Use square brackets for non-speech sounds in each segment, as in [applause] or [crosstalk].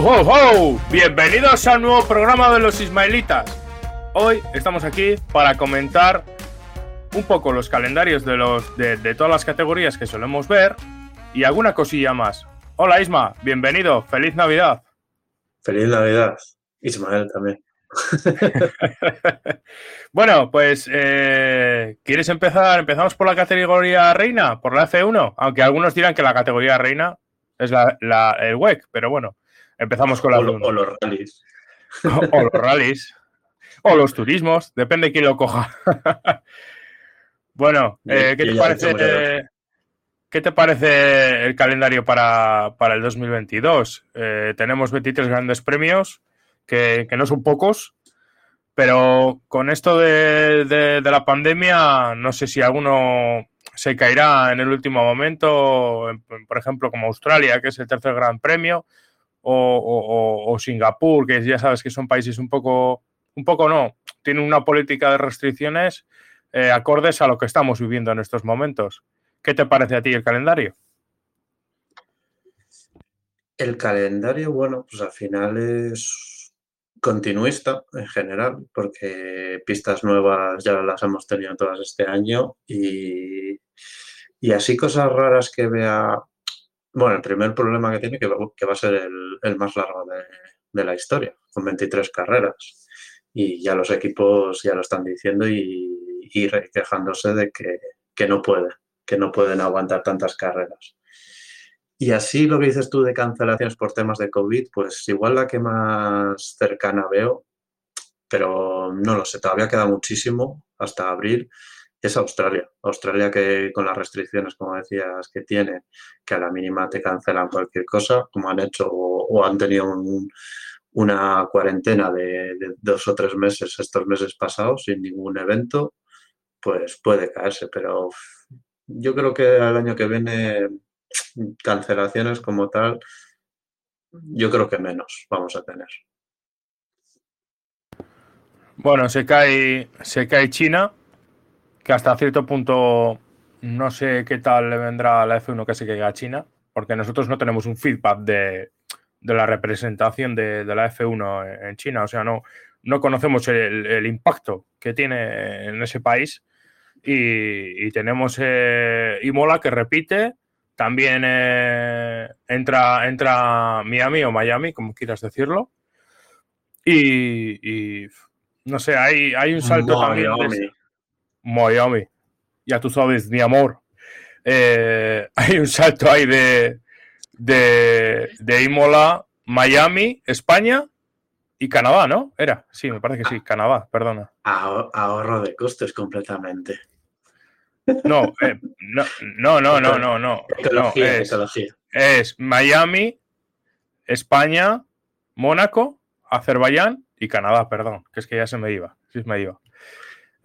¡Oh, oh, oh! Bienvenidos al nuevo programa de los Ismaelitas. Hoy estamos aquí para comentar un poco los calendarios de, los, de, de todas las categorías que solemos ver y alguna cosilla más. Hola Isma, bienvenido, feliz Navidad. Feliz Navidad, Ismael también. [laughs] bueno, pues, eh, ¿quieres empezar? Empezamos por la categoría reina, por la F1, aunque algunos dirán que la categoría reina es la, la- el WEC, pero bueno, empezamos con la o, lo- F1. o los rallies. [laughs] o los rallies, o los turismos, depende de quién lo coja. [laughs] bueno, eh, ¿qué, te parece. ¿qué te parece el calendario para, para el 2022? Eh, tenemos 23 grandes premios, que, que no son pocos, pero con esto de, de- de la pandemia, no sé si alguno se caerá en el último momento, en- por ejemplo, como Australia, que es el tercer gran premio, o, Singapur, que ya sabes que son países un poco, un poco no, tienen una política de restricciones eh, acordes a lo que estamos viviendo en estos momentos. ¿Qué te parece a ti el calendario? El calendario, bueno, pues al final es continuista en general, porque pistas nuevas ya las hemos tenido todas este año y, y así cosas raras que vea. Bueno, el primer problema que tiene que va, que va a ser el, más largo de, la historia, con 23 carreras. Y ya los equipos ya lo están diciendo y, y quejándose de que, que no pueden, que no pueden aguantar tantas carreras. Y así lo que dices tú de cancelaciones por temas de COVID, pues igual la que más cercana veo, pero no lo sé, todavía queda muchísimo hasta abril, es Australia. Australia que con las restricciones, como decías, que tiene, que a la mínima te cancelan cualquier cosa, como han hecho o, han tenido un- una cuarentena de, dos o tres meses estos meses pasados sin ningún evento, pues puede caerse, pero yo creo que el año que viene cancelaciones como tal, yo creo que menos vamos a tener. Bueno, se cae, se cae China, que hasta cierto punto no sé qué tal le vendrá a la F1 que se caiga a China, porque nosotros no tenemos un feedback de, de la representación de, de la F1 en- China, o sea, no, no conocemos el, el impacto que tiene en ese país. Y, y tenemos eh, Imola que repite, también eh, entra, entra Miami o Miami, como quieras decirlo. Y, y, no sé, hay, hay un salto también. Miami. Ya tú sabes, mi amor. Eh, [laughs] hay un salto ahí de, de, de Imola, Miami, España y Canadá, ¿no? Era, sí, me parece que sí, Canadá, perdona. Aho- Ahorro de costes completamente. No, eh, no, no, no, no, no, no. no, Ecología, es, ecología. es Miami, España, Mónaco, Azerbaiyán y Canadá, perdón, que es que ya se me iba, sí se me iba.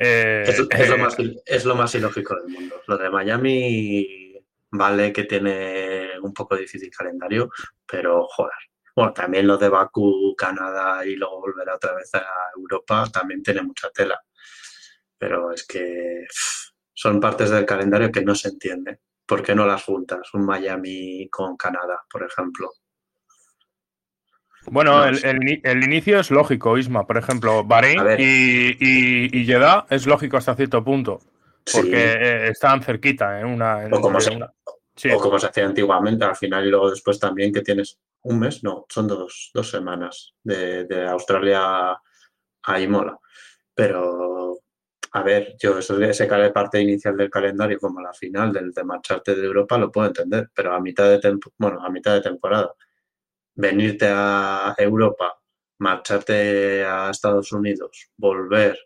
Eh, Es, es lo eh, más, es lo más ilógico del mundo. Lo de Miami vale que tiene un poco difícil calendario, pero joder. Bueno, también lo de Bakú, Canadá y luego volver otra vez a Europa también tiene mucha tela. Pero es que pff, son partes del calendario que no se entienden. ¿Por qué no las juntas? Un Miami con Canadá, por ejemplo. Bueno, No el, el ini- el inicio es lógico, Isma. Por ejemplo, Bahrein y, y, y Jeddah es lógico hasta cierto punto, porque Sí. eh, están cerquita en una. en- O como se- una- sí. O como se hacía antiguamente, al final y luego después también que tienes un mes, no, son dos, dos semanas de, de Australia a Imola. Pero, a ver, yo eso ese parte inicial del calendario como la final del de marcharte de Europa lo puedo entender, pero a mitad de tempo- bueno, a mitad de temporada, venirte a Europa, marcharte a Estados Unidos, volver,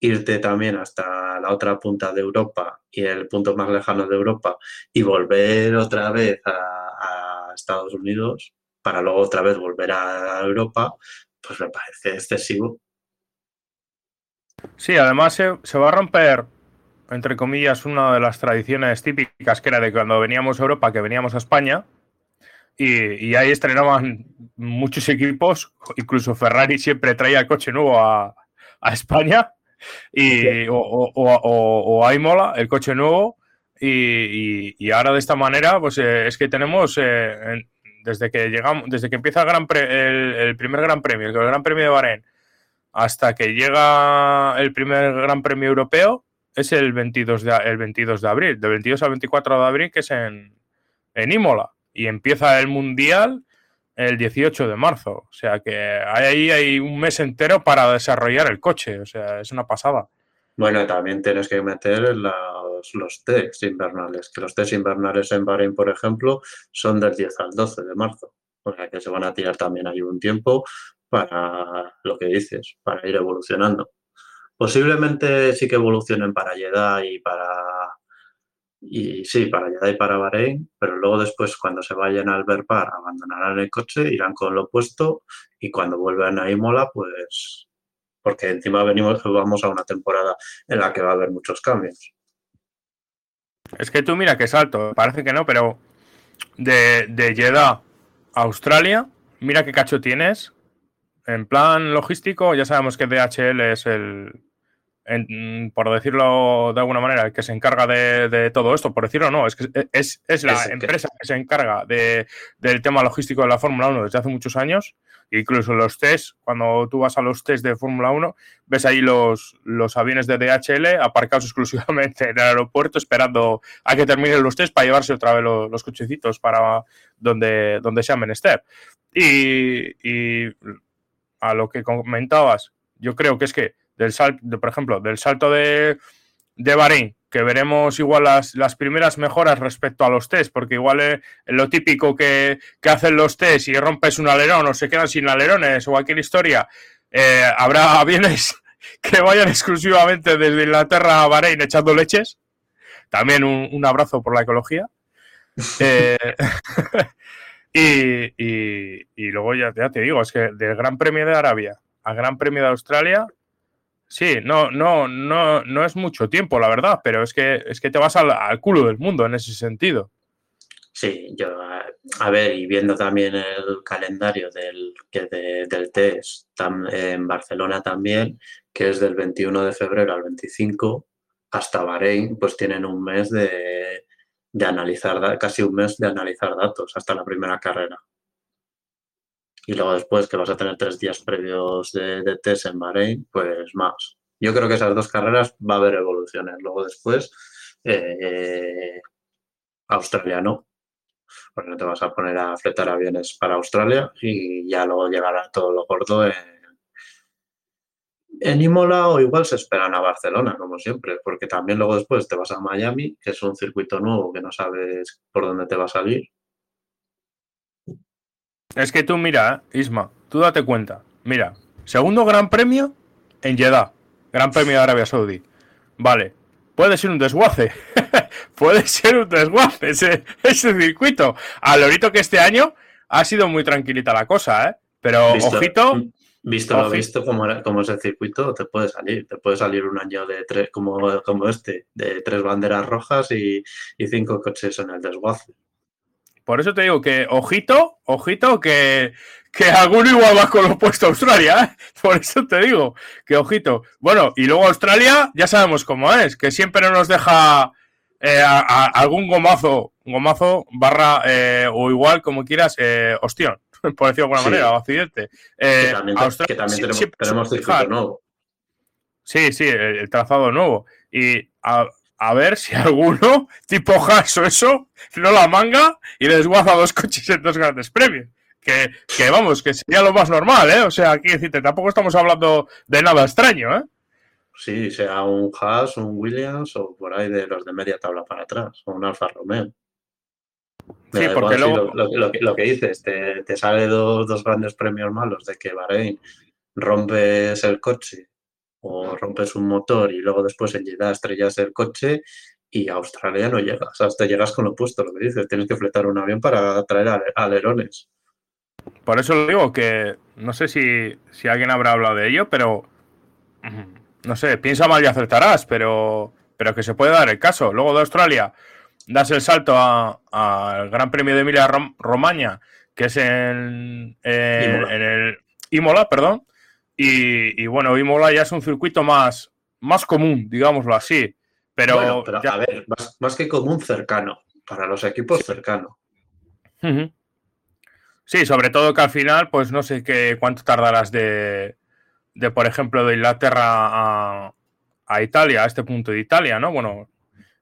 irte también hasta la otra punta de Europa y el punto más lejano de Europa y volver otra vez a, Estados Unidos para luego otra vez volver a Europa, pues me parece excesivo. Sí, además se, va a romper, entre comillas, una de las tradiciones típicas que era de cuando veníamos a Europa, que veníamos a España, y, ahí estrenaban muchos equipos, incluso Ferrari siempre traía el coche nuevo a, España, y, o, o, a Imola, el coche nuevo, y, ahora de esta manera, pues eh, es que tenemos, eh, desde que llegamos, desde que empieza el, gran el, primer Gran Premio, el Gran Premio de Bahrein, hasta que llega el primer Gran Premio Europeo, es el 22 de, el 22 de abril, del 22 al 24 de abril, que es en, en Imola y empieza el Mundial el 18 de marzo. O sea que ahí hay un mes entero para desarrollar el coche. O sea, es una pasada. Bueno, también tienes que meter los, los tests invernales, que los test invernales en Bahrein, por ejemplo, son del 10 al 12 de marzo. O sea que se van a tirar también ahí un tiempo para lo que dices, para ir evolucionando. Posiblemente sí que evolucionen para Jeddah y para y sí, para allá y para Bahrein, pero luego después cuando se vayan al Verpar abandonarán el coche, irán con lo opuesto y cuando vuelvan a Imola, pues porque encima venimos, vamos a una temporada en la que va a haber muchos cambios. Es que tú mira que salto, parece que no, pero de, de Jeddah a Australia, mira qué cacho tienes. En plan logístico, ya sabemos que DHL es el, por decirlo de alguna manera, el que se encarga de, todo esto, por decirlo no, es que es, la empresa que... se encarga del tema logístico de la Fórmula 1 desde hace muchos años. Incluso los test, cuando tú vas a los test de Fórmula 1, ves ahí los, los aviones de DHL aparcados [laughs] exclusivamente en el aeropuerto esperando a que terminen los test para llevarse otra vez los, cochecitos para donde, donde sea menester. Y, y a lo que comentabas, yo creo que es que del salto, por ejemplo, del salto de, de Bahrein, que veremos igual las, las, primeras mejoras respecto a los test, porque igual es lo típico que, hacen los test y rompes un alerón o se quedan sin alerones o cualquier historia, eh, habrá [laughs] aviones que vayan exclusivamente desde Inglaterra a Bahrein echando leches. También un, abrazo por la ecología. [laughs] Eh, [laughs] y, y, luego ya, ya te digo, es que del Gran Premio de Arabia al Gran Premio de Australia Sí, no, no, no, no es mucho tiempo, la verdad, pero es que, es que te vas al, culo del mundo en ese sentido. Sí, yo, a ver, y viendo también el calendario del, que del test en Barcelona también, que es del 21 de febrero al 25, hasta Bahrein, pues tienen un mes de, de analizar, casi un mes de analizar datos hasta la primera carrera y luego después que vas a tener tres días previos de, test en Bahrein, pues más. Yo creo que esas dos carreras va a haber evoluciones. Luego después, eh, Australia no, porque no te vas a poner a fletar aviones para Australia y ya luego llegará todo lo gordo en, en Imola o igual se esperan a Barcelona, como siempre, porque también luego después te vas a Miami, que es un circuito nuevo que no sabes por dónde te va a salir es que tú mira, Isma, tú date cuenta. Mira, segundo gran premio en Jeddah, Gran Premio de Arabia Saudí. Vale, puede ser un desguace. [laughs] puede ser un desguace ese, ese circuito. A lorito que este año ha sido muy tranquilita la cosa, ¿eh? Pero ojito. Visto lo visto como, como es el circuito, te puede salir. Te puede salir un año de tres, como, como este, de tres banderas rojas y, y cinco coches en el desguace. Por eso te digo que, ojito, ojito, que, que alguno igual va con lo puesto a Australia, ¿eh? [laughs] Por eso te digo, que ojito. Bueno, y luego Australia, ya sabemos cómo es, que siempre nos deja eh, algún gomazo, gomazo barra eh, o igual, como quieras, eh, ostión, [laughs] por decirlo de alguna manera, o accidente. que también, tenemos, circuito nuevo. Sí, sí, el, trazado nuevo. Y a ver si alguno, tipo Haas o eso, no la manga y desguaza dos coches en dos grandes premios. Que, que, vamos, que sería lo más normal, ¿eh? O sea, aquí decirte, tampoco estamos hablando de nada extraño, ¿eh? Sí, sea un Haas, un Williams o por ahí de los de media tabla para atrás, o un Alfa Romeo. Sí, porque luego... lo, que dices, te, te sale dos, dos, grandes premios malos de que Bahrein rompes el coche o rompes un motor y luego después en Jeddah estrellas el coche y a Australia no llegas, hasta llegas con lo opuesto, lo que dices, tienes que fletar un avión para traer alerones. Por eso digo que no sé si, si alguien habrá hablado de ello, pero no sé, piensa mal y acertarás, pero, pero que se puede dar el caso. Luego de Australia, das el salto al Gran Premio de Emilia Romagna, que es en, en, el Imola, perdón. Y, bueno, Imola ya es un circuito más, más común, digámoslo así. Pero, a ver, más, que común, cercano. Para los equipos, cercano. Sí, sobre todo que al final, pues no sé qué cuánto tardarás de, de por ejemplo, de Inglaterra a, a Italia, a este punto de Italia, ¿no? Bueno,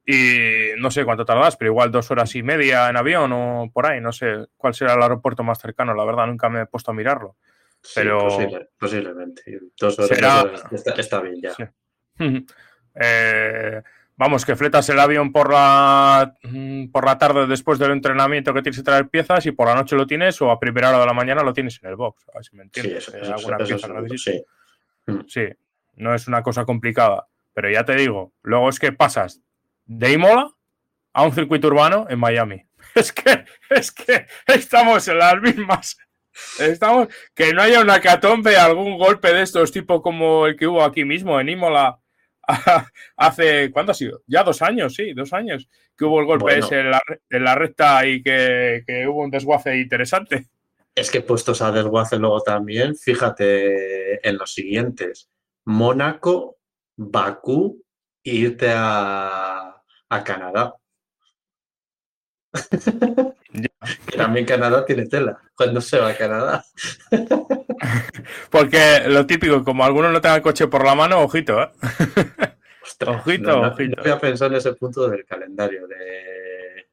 y no sé cuánto tardas, pero igual dos horas y media en avión o por ahí, no sé cuál será el aeropuerto más cercano, la verdad, nunca me he puesto a mirarlo. Pero posiblemente. Dos horas, está, bien ya. [laughs] Eh, vamos, que fletas el avión por la, mm, por la tarde después del entrenamiento que tienes que traer piezas y por la noche lo tienes o a primera hora de la mañana lo tienes en el box. A ver si me entiendes. Sí, sí. sí, no es una cosa complicada. Pero ya te digo, luego es que pasas de Imola a un circuito urbano en Miami. [laughs] Es que, es que estamos en las mismas. Estamos. Que no haya una catombe, algún golpe de estos, tipo como el que hubo aquí mismo en Imola [laughs] hace. ¿Cuándo ha sido? Ya dos años, sí, dos años. Que hubo el golpe ese en la, recta y que, que, hubo un desguace interesante. Es que puestos a desguace luego también, fíjate en los siguientes: Mónaco, Bakú, irte a a Canadá. [laughs] También Canadá tiene tela. Cuando se va a Canadá? [laughs] Porque lo típico, como algunos no tengan coche por la mano, ojito, ¿eh? [laughs] ojito, ojito. voy a pensar en ese punto del calendario, de,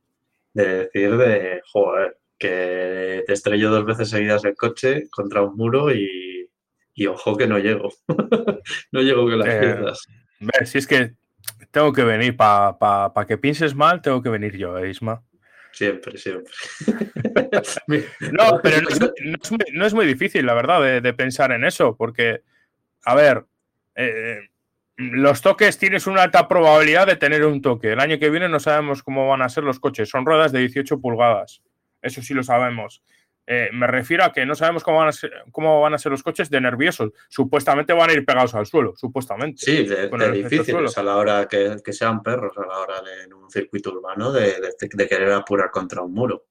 decir de, joder, que te estrello dos veces seguidas el coche contra un muro y, ojo que no llego. no llego que las eh, piezas. Si es que tengo que venir, para que pienses mal, tengo que venir yo, ¿eh, Isma. Siempre, siempre. [laughs] no, pero no es, muy, difícil, la verdad, de, pensar en eso, porque, a ver, eh, los toques tienes una alta probabilidad de tener un toque. El año que viene no sabemos cómo van a ser los coches, son ruedas de 18 pulgadas, eso sí lo sabemos. Eh, me refiero a que no sabemos cómo van, a ser, cómo van a ser los coches de nerviosos. Supuestamente van a ir pegados al suelo, supuestamente. Sí, de, difíciles a la hora que, sean perros, a la hora de en un circuito urbano de, querer apurar contra un muro.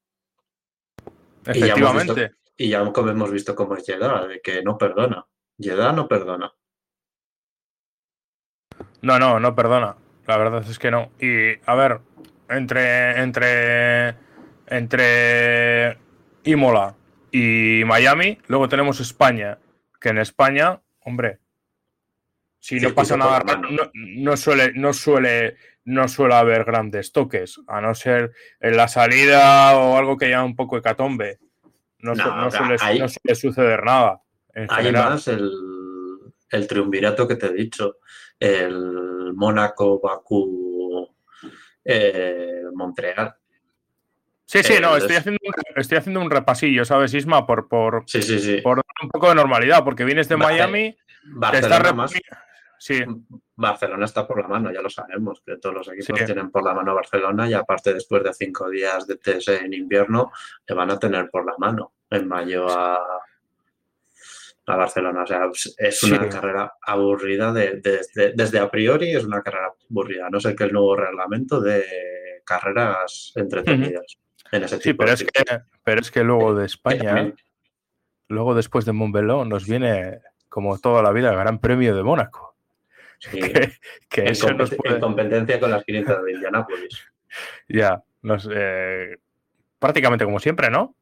Efectivamente. Y ya, hemos visto cómo es Jeddah, de que no perdona. Jeddah no perdona. No, no, no perdona. La verdad es que no. Y a ver, entre. entre. entre Imola y Miami. Luego tenemos España, que en España, hombre, si no pasa nada no, suele, no suele, no suele haber grandes toques, a no ser en la salida o algo que haya un poco hecatombe. No, no, suele, no suele suceder nada. hay más el, el triunvirato que te he dicho, el Mónaco, Bakú, eh, Montreal. Sí, sí, no, estoy haciendo, un, estoy haciendo un repasillo, ¿sabes, Isma? Por, por, por un poco de normalidad, porque vienes de Miami, Barcelona Sí. Barcelona está por la mano, ya lo sabemos, que todos los equipos tienen por la mano Barcelona y aparte después de cinco días de test en invierno, le van a tener por la mano en mayo a, a Barcelona. O sea, es una carrera aburrida de, desde a priori, es una carrera aburrida, no sé qué el nuevo reglamento de carreras entretenidas sí, pero es, que, pero es que luego de España, luego después de Montbeló, nos viene, como toda la vida, el Gran Premio de Mónaco. [laughs] que, eso nos puede... en competencia con las 500 de Indianápolis. [laughs] ya, nos, eh, prácticamente como siempre, ¿no?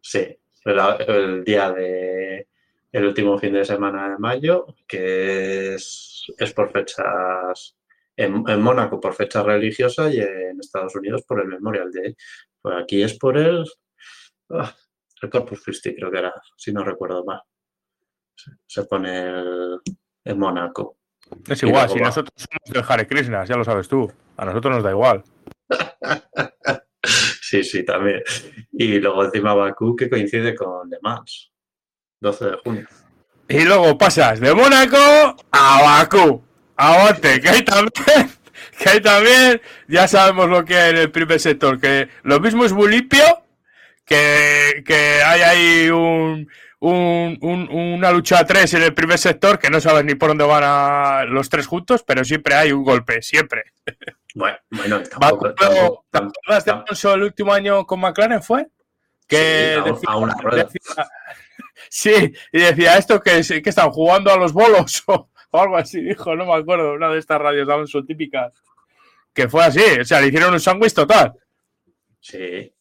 Sí, el, día de el último fin de semana de mayo, que es, es por fechas en, en, Mónaco por fecha religiosa y en Estados Unidos por el Memorial Day. Pues aquí es por el, ah, el Corpus Christi, creo que era, si no recuerdo mal. Se, pone el, en Mónaco. Es igual, si nosotros somos del Hare Krishna, ya lo sabes tú. A nosotros nos da igual. [laughs] sí, sí, también. Y luego encima Bakú, que coincide con Le Mans, 12 de junio. Y luego pasas de Mónaco a Bakú. Aguante, que hay también que también, ya sabemos lo que hay en el primer sector, que lo mismo es muy limpio, que, que hay ahí un, un, un, una lucha a tres en el primer sector, que no sabes ni por dónde van a los tres juntos, pero siempre hay un golpe, siempre. Bueno, bueno tampoco, ¿Te acuerdas de Alonso el último año con McLaren fue? Que sí, a, decía, a una rueda. decía- [laughs] sí, y decía esto que, que están jugando a los bolos [laughs] o, o algo así, dijo, no me acuerdo, una de estas radios de Alonso típicas. Que fue así, o sea, le hicieron un sándwich total. Sí.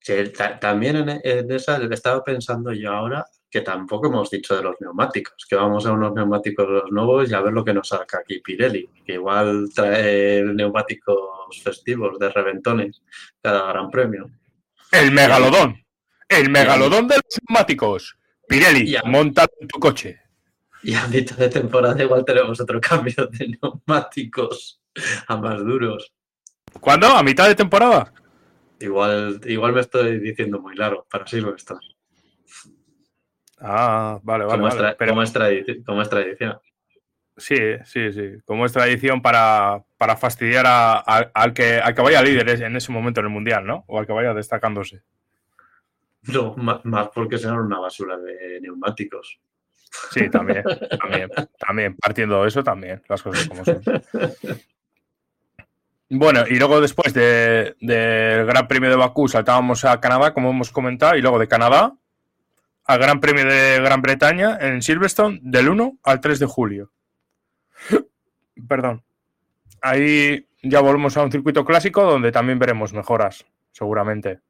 Sí, ta- también en, en esa le estaba pensando yo ahora que tampoco hemos dicho de los neumáticos, que vamos a unos neumáticos nuevos y a ver lo que nos saca aquí Pirelli, que igual trae neumáticos festivos de reventones cada gran premio. El megalodón. El megalodón de los neumáticos. Pirelli, en tu coche. Y a mitad de temporada igual tenemos otro cambio de neumáticos a más duros. ¿Cuándo? ¿A mitad de temporada? Igual, igual me estoy diciendo muy largo para Silverstone, Ah, vale, vale. como, es vale. Pero como es tradi- como es tradición. sí, sí, sí. Como es tradición para, para fastidiar a- a- al, que, al que vaya líder en ese momento en el mundial, ¿no? O al que vaya destacándose. No, ma- más porque serán una basura de neumáticos. Sí, también, también, también, partiendo de eso también, las cosas como son. Bueno, y luego después de- del Gran Premio de Bakú saltábamos a Canadá, como hemos comentado, y luego de Canadá al Gran Premio de Gran Bretaña en Silverstone del 1 al 3 de julio. [laughs] Perdón. Ahí ya volvemos a un circuito clásico donde también veremos mejoras, seguramente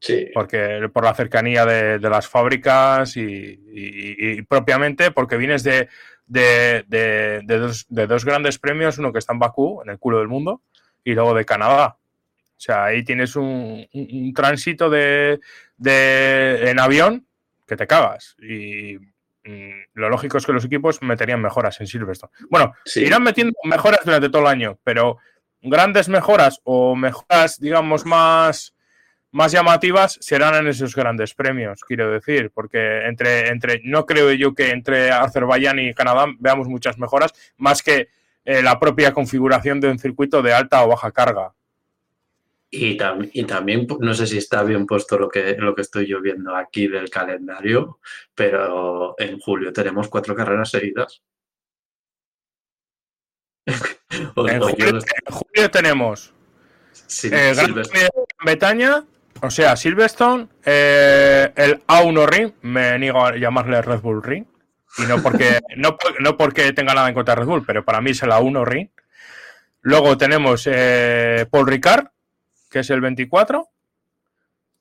Sí. porque por la cercanía de, de las fábricas y, y- y propiamente porque vienes de, de- de- dos, de dos grandes premios, uno que está en Bakú, en el culo del mundo, y luego de Canadá. O sea, ahí tienes un, un- un tránsito de, de- en avión que te cagas. Y mm, lo lógico es que los equipos meterían mejoras en Silverstone. Bueno, Sí. irán metiendo mejoras durante todo el año, pero grandes mejoras o mejoras, digamos, más, más llamativas serán en esos grandes premios, quiero decir, porque entre, entre, no creo yo que entre Azerbaiyán y Canadá veamos muchas mejoras, más que eh, la propia configuración de un circuito de alta o baja carga. Y, tam- y también, no sé si está bien puesto lo que, lo que estoy yo viendo aquí del calendario, pero en julio tenemos cuatro carreras seguidas. [laughs] En julio, no- en julio tenemos sí, eh, Gran Silvestre- Premio de Bretaña, o sea, Silverstone, eh, el A1 Ring, me niego a llamarle Red Bull Ring, y no porque, [laughs] no, por- no porque tenga nada en contra de Red Bull, pero para mí es el A1 Ring. Luego tenemos eh, Paul Ricard, que es el 24,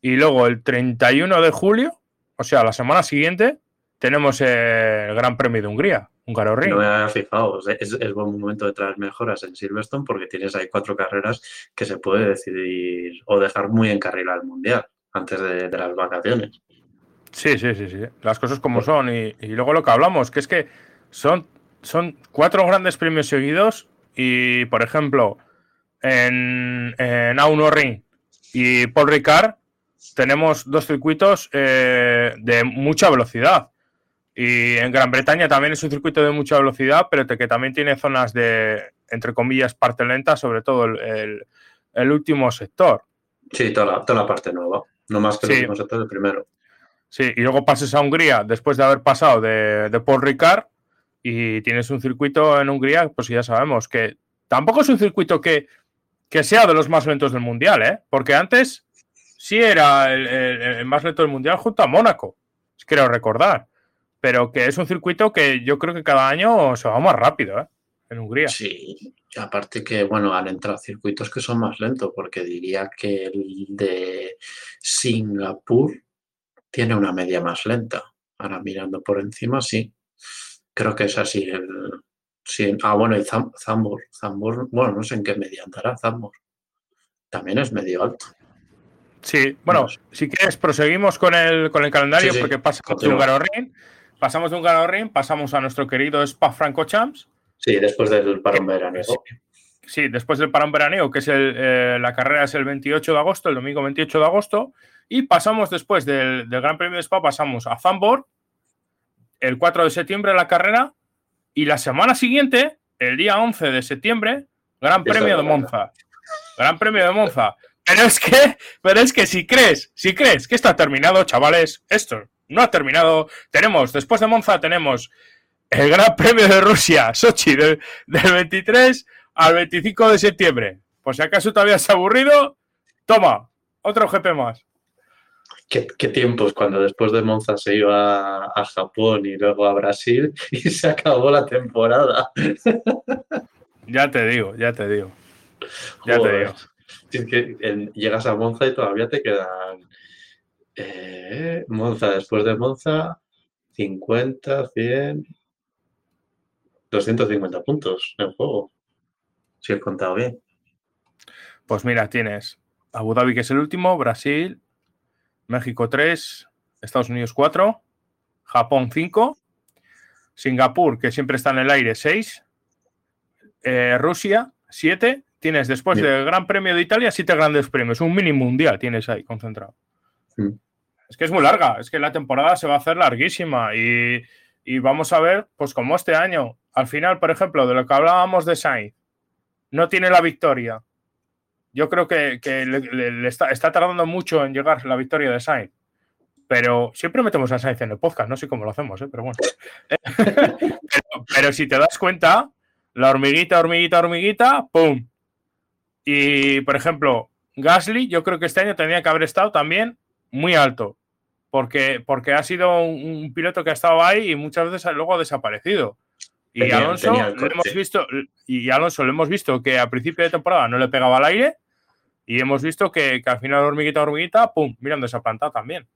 y luego el 31 de julio, o sea, la semana siguiente, tenemos el Gran Premio de Hungría, Húngaro Ring. No me había fijado. Es, es buen momento de traer mejoras en Silverstone porque tienes ahí cuatro carreras que se puede decidir o dejar muy encarrilado el mundial antes de, de las vacaciones. Sí, sí, sí, sí. Las cosas como son. Y, y luego lo que hablamos, que es que son, son cuatro grandes premios seguidos. Y, por ejemplo, en, en A1 Ring y Paul Ricard tenemos dos circuitos eh, de mucha velocidad. Y en Gran Bretaña también es un circuito de mucha velocidad, pero que también tiene zonas de, entre comillas, parte lenta, sobre todo el, el- el último sector. Sí, toda la, toda la parte nueva. No más que Sí. el último sector, el primero. Sí, y luego pases a Hungría después de haber pasado de, de Paul Ricard y tienes un circuito en Hungría, pues ya sabemos que tampoco es un circuito que, que sea de los más lentos del mundial, ¿eh? Porque antes sí era el, el- el más lento del mundial junto a Mónaco, creo recordar. Pero que es un circuito que yo creo que cada año se va más rápido, ¿eh? En Hungría. Sí, y aparte que, bueno, han entrado circuitos que son más lentos, porque diría que el de Singapur tiene una media más lenta. Ahora mirando por encima, sí. Creo que es así. El, sí. Ah, bueno, y Zam- Zambor. Zambor, bueno, no sé en qué media andará Zambor. También es medio alto. Sí, bueno, si quieres proseguimos con el, con el calendario, Sí, sí, porque pasamos de continúa. Pasamos de un Garorín, pasamos a nuestro querido Spa Francorchamps. Sí, después del parón veraniego. Sí, después del parón veraniego, que es el, eh, la carrera es el 28 de agosto, el domingo 28 de agosto, y pasamos después del, del Gran Premio de Spa, pasamos a Zandvoort, el 4 de septiembre la carrera, y la semana siguiente, el día 11 de septiembre, Gran Premio de Monza. Gran Premio de Monza. Pero es que, pero es que si crees, si crees que esto ha terminado, chavales, esto no ha terminado. Tenemos, después de Monza, tenemos el Gran Premio de Rusia, Sochi, del, 23 al 25 de septiembre. Por si acaso todavía has aburrido, toma, otro GP más. ¿Qué, tiempos cuando después de Monza se iba a, Japón y luego a Brasil [laughs] y se acabó la temporada. [laughs] Ya te digo, ya te digo. Ya te digo. Es que llegas a Monza y todavía te quedan eh, Monza, después de Monza, 50, 100, 250 puntos en juego. Si he contado bien. Pues mira, tienes Abu Dhabi, que es el último, Brasil, México 3, Estados Unidos 4, Japón 5, Singapur, que siempre está en el aire, 6, eh, Rusia 7, tienes después del Gran Premio de Italia 7 grandes premios, un mini mundial tienes ahí concentrado. Mm. Es que es muy larga, es que la temporada se va a hacer larguísima y, vamos a ver, pues como este año, al final, por ejemplo, de lo que hablábamos de Sainz, no tiene la victoria. Yo creo que, le, está, tardando mucho en llegar la victoria de Sainz. Pero siempre metemos a Sainz en el podcast, no sé cómo lo hacemos, ¿eh? pero bueno. [laughs] pero, si te das cuenta, la hormiguita, hormiguita, hormiguita, ¡pum! Y, por ejemplo, Gasly, yo creo que este año tenía que haber estado también muy alto, porque, porque ha sido un, piloto que ha estado ahí y muchas veces luego ha desaparecido. Y Alonso lo hemos visto, y Alonso lo hemos visto que a principio de temporada no le pegaba al aire, y hemos visto que, al final hormiguita, hormiguita, pum, mirando esa planta también.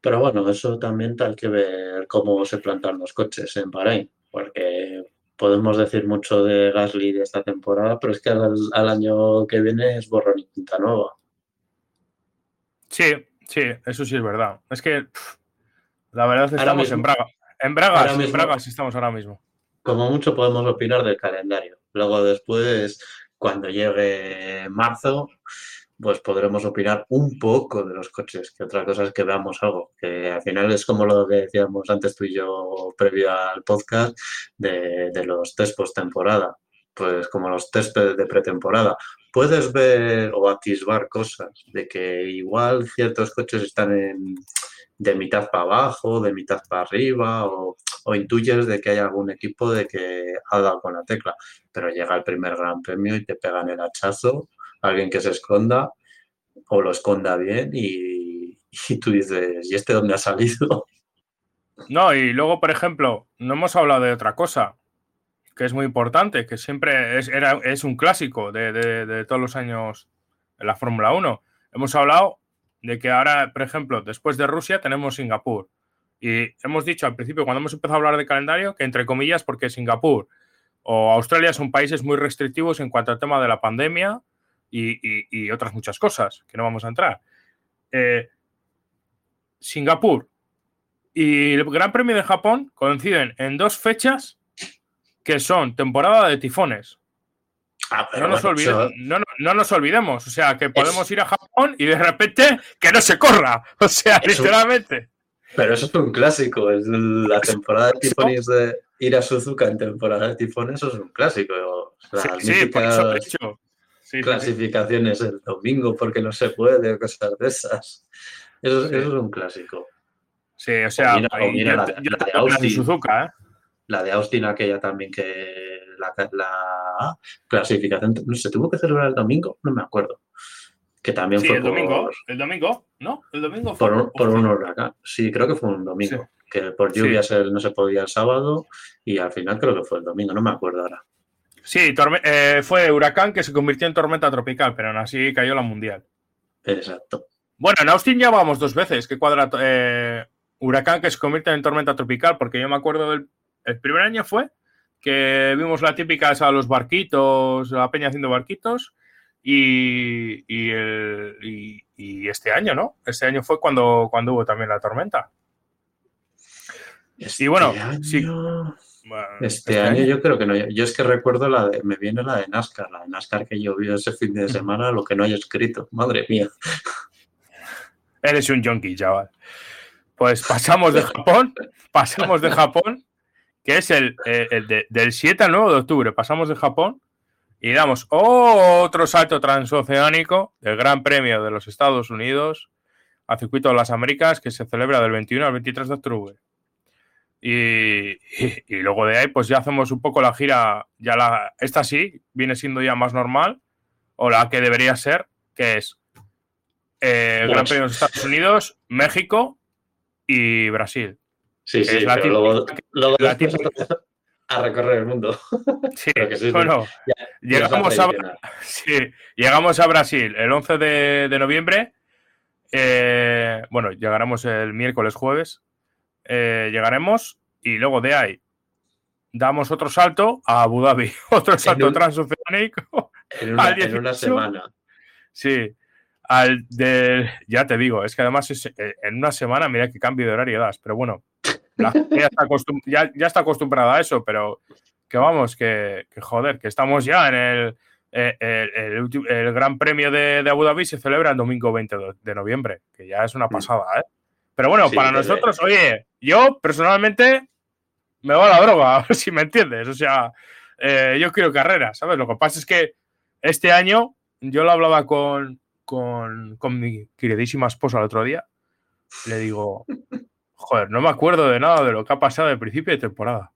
Pero bueno, eso también hay que ver cómo se plantan los coches en Bahrein, porque podemos decir mucho de Gasly de esta temporada, pero es que al, año que viene es borrón y quinta nueva. Sí, sí, eso sí es verdad. Es que la verdad es que estamos en Braga. En Braga, en Braga estamos ahora mismo. Como mucho podemos opinar del calendario. Luego después, cuando llegue marzo, pues podremos opinar un poco de los coches, que otra cosa es que veamos algo, que al final es como lo que decíamos antes tú y yo previo al podcast de, de los test post temporada, pues como los test de pretemporada puedes ver o atisbar cosas de que igual ciertos coches están en, de mitad para abajo, de mitad para arriba, o, intuyes de que hay algún equipo de que ha dado con la tecla, pero llega el primer gran premio y te pegan el hachazo, alguien que se esconda o lo esconda bien y, y tú dices, ¿y este dónde ha salido? No, y luego, por ejemplo, no hemos hablado de otra cosa que es muy importante, que siempre es, un clásico de, todos los años en la Fórmula 1. Hemos hablado de que ahora, por ejemplo, después de Rusia tenemos Singapur. Y hemos dicho al principio, cuando hemos empezado a hablar de calendario, que entre comillas, porque Singapur o Australia son países muy restrictivos en cuanto al tema de la pandemia y, otras muchas cosas, que no vamos a entrar. Eh, Singapur y el Gran Premio de Japón coinciden en dos fechas que son temporada de tifones. Ah, no, nos no, nos olvidemos, o sea, que podemos ir a Japón y de repente que no se corra, [laughs] o sea, literalmente. Pero eso es un clásico, es la temporada de tifones de ir a Suzuka en temporada de tifones, eso es un clásico. sí, por eso hecho. clasificaciones el domingo porque no se puede, cosas de esas. Eso, es un clásico. Sí, o sea, de Suzuka, ¿eh? La de Austin, aquella también que la, clasificación, no se tuvo que celebrar el domingo, no me acuerdo. Que también sí, fue el domingo, el domingo, ¿no? El domingo fue por, un, por un huracán. Sí, creo que fue un domingo. Que por lluvias no se podía el sábado y al final creo que fue el domingo, no me acuerdo ahora. Sí, eh, fue huracán que se convirtió en tormenta tropical, pero aún así cayó la mundial. Exacto. Bueno, en Austin ya vamos dos veces, que cuadra eh, huracán que se convierte en tormenta tropical, porque yo me acuerdo del el primer año fue que vimos la típica de los barquitos, la peña haciendo barquitos, y, este año, ¿no? Este año fue cuando, cuando hubo también la tormenta. Este y bueno, sí. este, este año, yo creo que no. Yo es que recuerdo la de, me viene la de NASCAR, la de NASCAR que llovió ese fin de semana, lo que no hay escrito. Madre mía. Eres un junkie, chaval. Pues pasamos de Japón, pasamos de Japón que es el, eh, del 7 al 9 de octubre. Pasamos de Japón y damos otro salto transoceánico del Gran Premio de los Estados Unidos al Circuito de las Américas que se celebra del 21 al 23 de octubre. Y, luego de ahí, pues ya hacemos un poco la gira, ya la, esta sí, viene siendo ya más normal, o la que debería ser, que es eh, el Gran Premio de los Estados Unidos, México y Brasil. Sí, sí, pero luego, a recorrer el mundo. [laughs] Sí, bueno, llegamos, a, [laughs] llegamos a Brasil el 11 de, noviembre. Eh, bueno, llegaremos el miércoles, jueves. Eh, llegaremos y luego de ahí damos otro salto a Abu Dhabi, [laughs] otro salto transoceánico. En una, en una semana. Sí, al de, ya te digo, es que además eh, en una semana, mira qué cambio de horario das, pero bueno, la gente ya está, acostumbrada a eso, pero que vamos, que, joder, que estamos ya en el, eh, el, Gran Premio de, Abu Dhabi se celebra el domingo 20 de noviembre, que ya es una mm. pasada, ¿eh? Pero bueno, para nosotros, oye, yo personalmente me voy a la droga, [laughs] a ver si me entiendes. O sea, eh, yo quiero carrera, ¿sabes? Lo que pasa es que este año yo lo hablaba con, con, con mi queridísima esposa el otro día. Le digo, joder, no me acuerdo de nada de lo que ha pasado al principio de temporada.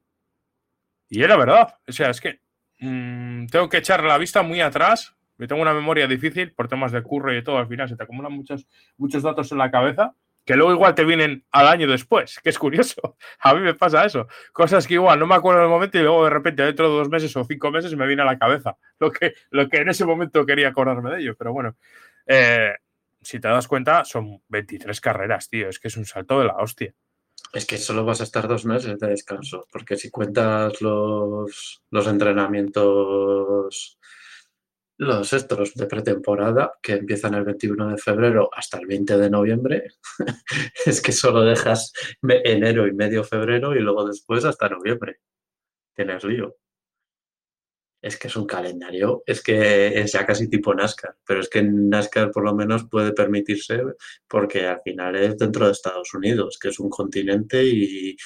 Y era verdad. O sea, es que mm, tengo que echar la vista muy atrás. Yo tengo una memoria difícil por temas de curro y todo. Al final se te acumulan muchos, muchos datos en la cabeza que luego igual te vienen al año después, que es curioso. [laughs] A mí me pasa eso. Cosas que igual no me acuerdo en el momento y luego de repente dentro de dos meses o cinco meses me viene a la cabeza lo que, lo que en ese momento quería acordarme de ello. Pero bueno, eh, si te das cuenta, son 23 carreras, tío. Es que es un salto de la hostia. Es que solo vas a estar dos meses de descanso, porque si cuentas los, los entrenamientos los estos de pretemporada que empiezan el 21 de febrero hasta el 20 de noviembre, [laughs] es que solo dejas enero y medio febrero y luego después hasta noviembre. Tienes lío. Es que es un calendario, es que es ya casi tipo NASCAR, pero es que NASCAR por lo menos puede permitirse porque al final es dentro de Estados Unidos, que es un continente y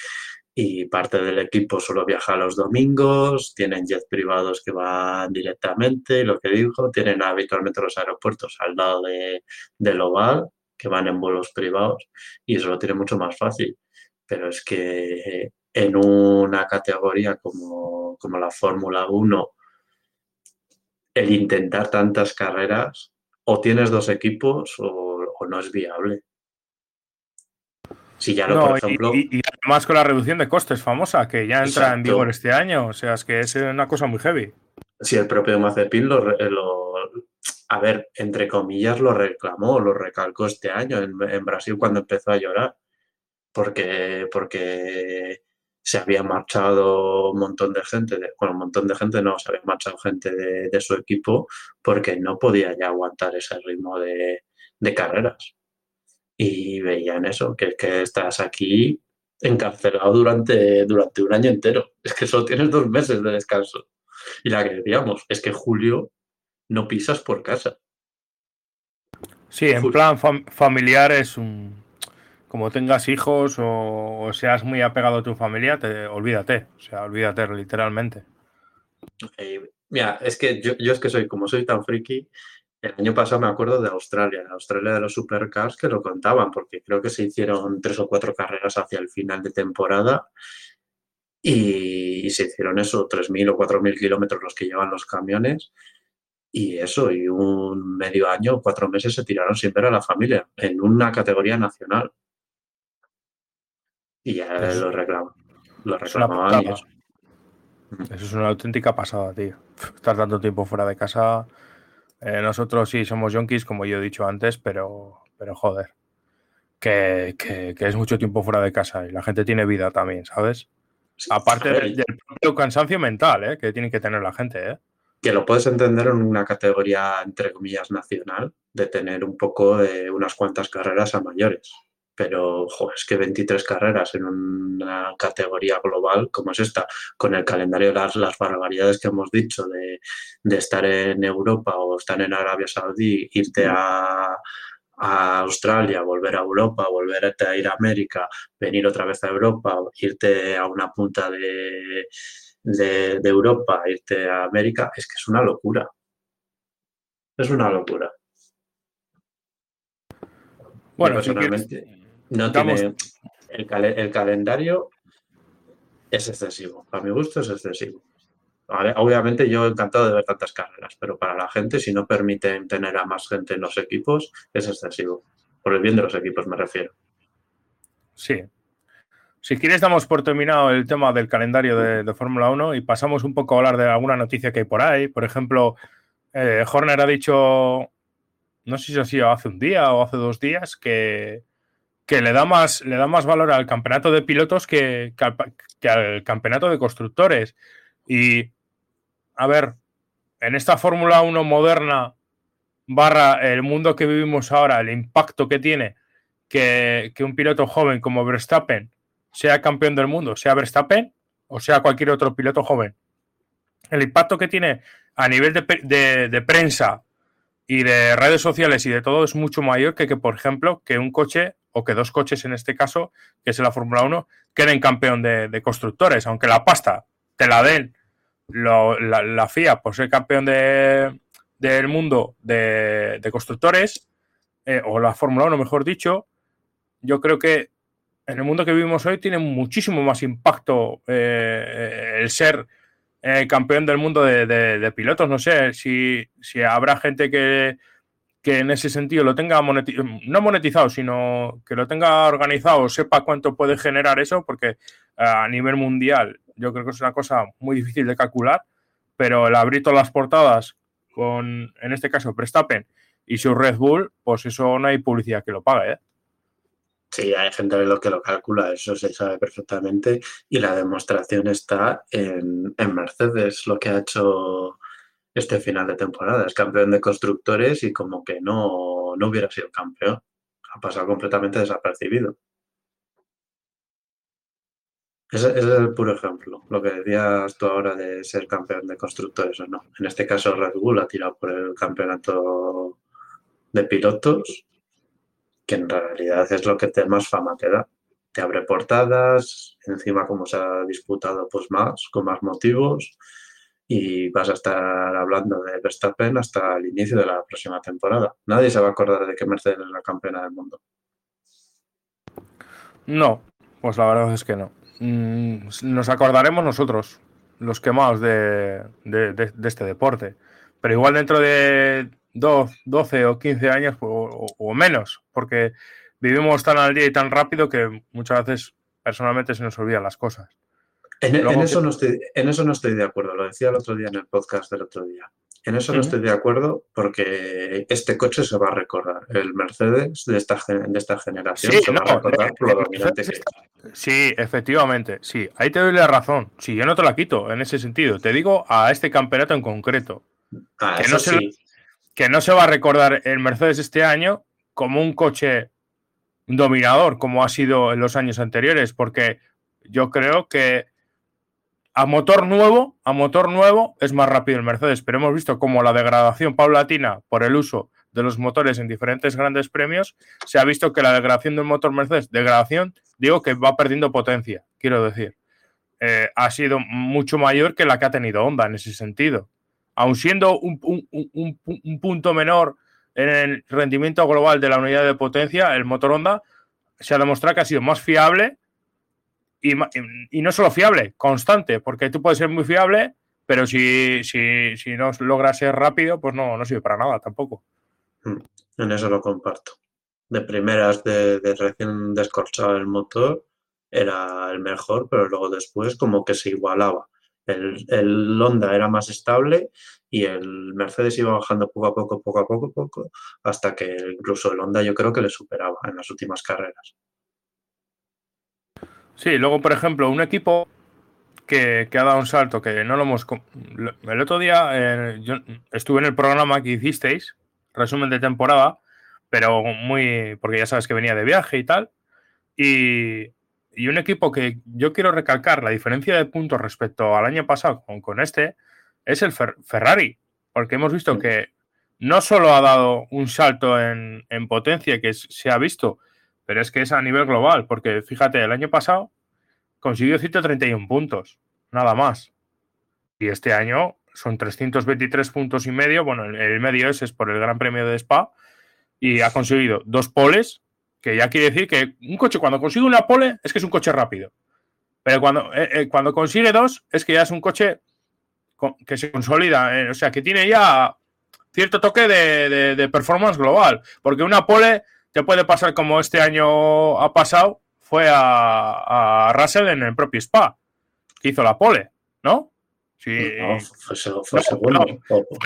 y parte del equipo solo viaja los domingos, tienen jets privados que van directamente, lo que dijo, tienen habitualmente los aeropuertos al lado de, del oval, que van en vuelos privados, y eso lo tiene mucho más fácil. Pero es que en una categoría como, como la Fórmula 1, el intentar tantas carreras, o tienes dos equipos o, o no es viable. Si ya lo, por ejemplo. Y, además con la reducción de costes famosa, que ya entra en vigor este año. O sea, es que es una cosa muy heavy. Sí, el propio Mazepin lo, lo, a ver, entre comillas, lo reclamó, lo recalcó este año en, Brasil cuando empezó a llorar. Porque, porque se había marchado un montón de gente, de, bueno, un montón de gente no, se había marchado gente de, su equipo porque no podía ya aguantar ese ritmo de, de carreras y veían eso, que, que estás aquí encarcelado durante, durante un año entero. Es que solo tienes dos meses de descanso. Y la que decíamos, es que julio no pisas por casa. Sí, en plan familiar es un... Como tengas hijos o, seas muy apegado a tu familia, te, olvídate. O sea, olvídate literalmente. Mira, es que yo, es que soy, como soy tan friki, el año pasado me acuerdo de Australia, Australia de los Supercars que lo contaban, porque creo que se hicieron tres o cuatro carreras hacia el final de temporada y se hicieron eso, 3.000 o 4.000 kilómetros los que llevan los camiones y eso, y un medio año, cuatro meses se tiraron siempre a la familia en una categoría nacional. Y ya lo reclamaban. Lo reclamaban. Eso. eso es una auténtica pasada, tío. Estar tanto tiempo fuera de casa eh, nosotros sí somos yonkis, como yo he dicho antes, pero, pero joder, que, es mucho tiempo fuera de casa y la gente tiene vida también, ¿sabes? Aparte del, propio cansancio mental ¿eh? que tiene que tener la gente. ¿eh? Que lo puedes entender en una categoría, entre comillas, nacional, de tener un poco de unas cuantas carreras a mayores pero es que 23 carreras en una categoría global como es esta, con el calendario, las, las barbaridades que hemos dicho de, estar en Europa o estar en Arabia Saudí, irte a, a Australia, volver a Europa, volver a ir a América, venir otra vez a Europa, irte a una punta de, de, Europa, irte a América, es que es una locura. Es una locura. Bueno, personalmente no tiene el, el, calendario es excesivo. A mi gusto es excesivo. Obviamente yo encantado de ver tantas carreras, pero para la gente, si no permiten tener a más gente en los equipos, es excesivo. Por el bien de los equipos me refiero. Sí. Si quieres, damos por terminado el tema del calendario de, Fórmula 1 y pasamos un poco a hablar de alguna noticia que hay por ahí. Por ejemplo, eh, Horner ha dicho, no sé si ha sido hace un día o hace dos días, que, que le, da más, le da más valor al campeonato de pilotos que, que al campeonato de constructores. Y a ver, en esta Fórmula 1 moderna barra el mundo que vivimos ahora, el impacto que tiene que, un piloto joven como Verstappen sea campeón del mundo, sea Verstappen o sea cualquier otro piloto joven. El impacto que tiene a nivel de, prensa y de redes sociales y de todo es mucho mayor que, que, por ejemplo, que un coche o que dos coches en este caso, que es la Fórmula 1, queden campeón de, de, constructores, aunque la pasta te la den la, FIA por ser campeón del mundo de, constructores, eh, o la Fórmula 1, mejor dicho, yo creo que en el mundo que vivimos hoy tiene muchísimo más impacto eh, el ser eh, campeón del mundo de, pilotos. No sé si, si habrá gente que, que, en ese sentido lo tenga no monetizado, sino que lo tenga organizado, sepa cuánto puede generar eso, porque a nivel mundial yo creo que es una cosa muy difícil de calcular, pero el abrir todas las portadas con, en este caso, Prestapen y su Red Bull, pues eso no hay publicidad que lo pague, ¿eh? Sí, hay gente que lo calcula, eso se sabe perfectamente y la demostración está en, Mercedes, lo que ha hecho este final de temporada. Es campeón de constructores y como que no, no hubiera sido campeón. Ha pasado completamente desapercibido. Ese, es el puro ejemplo, lo que decías tú ahora de ser campeón de constructores o no. En este caso Red Bull ha tirado por el campeonato de pilotos, que en realidad es lo que te más fama te da. Te abre portadas, encima como se ha disputado pues más, con más motivos, y vas a estar hablando de Verstappen hasta el inicio de la próxima temporada. Nadie se va a acordar de que Mercedes es la campeona del mundo. No, pues la verdad es que no. Mm, nos acordaremos nosotros, los quemados de, este deporte. Pero igual dentro de 12 o 15 años o, menos, porque vivimos tan al día y tan rápido que muchas veces personalmente se nos olvidan las cosas. En, eso no estoy, en eso no estoy de acuerdo, lo decía el otro día en el podcast del otro día. En eso no estoy de acuerdo porque este coche se va a recordar. El Mercedes de esta, de esta generación se va a recordar por lo dominante que es. Sí, efectivamente, sí. Ahí te doy la razón. Sí, yo no te la quito en ese sentido. Te digo a este campeonato en concreto. Ah, que, no se, que no se va a recordar el Mercedes este año como un coche dominador, como ha sido en los años anteriores, porque yo creo que a motor nuevo, a motor nuevo es más rápido el Mercedes, pero hemos visto como la degradación paulatina por el uso de los motores en diferentes grandes premios, se ha visto que la degradación del motor Mercedes, degradación, digo que va perdiendo potencia, quiero decir, eh, ha sido mucho mayor que la que ha tenido Honda en ese sentido. Aun siendo un, un punto menor en el rendimiento global de la unidad de potencia, el motor Honda se ha demostrado que ha sido más fiable y, no solo fiable, constante, porque tú puedes ser muy fiable, pero si, si, si no logras ser rápido, pues no, no sirve para nada tampoco. Mm, en eso lo comparto. De primeras, de, recién descorchado el motor, era el mejor, pero luego después como que se igualaba. El, Honda era más estable y el Mercedes iba bajando poco a poco, poco a poco, poco, hasta que incluso el Honda yo creo que le superaba en las últimas carreras. Sí, luego, por ejemplo, un equipo que, ha dado un salto, que no lo hemos... El otro día eh, yo estuve en el programa que hicisteis, resumen de temporada, pero muy... porque ya sabes que venía de viaje y tal. Y, un equipo que yo quiero recalcar, la diferencia de puntos respecto al año pasado con, con este, es el Ferrari, porque hemos visto que no solo ha dado un salto en, potencia que se ha visto, pero es que es a nivel global, porque fíjate, el año pasado consiguió 131 puntos, nada más. Y este año son 323 puntos y medio, bueno, el, medio ese es por el Gran Premio de Spa, y ha conseguido dos poles, que ya quiere decir que un coche cuando consigue una pole es que es un coche rápido. Pero cuando, eh, eh, cuando consigue dos es que ya es un coche que se consolida, eh, o sea, que tiene ya cierto toque de, performance global, porque una pole te puede pasar como este año ha pasado, fue a, Russell en el propio Spa, que hizo la pole, ¿no? Sí. fue, segundo.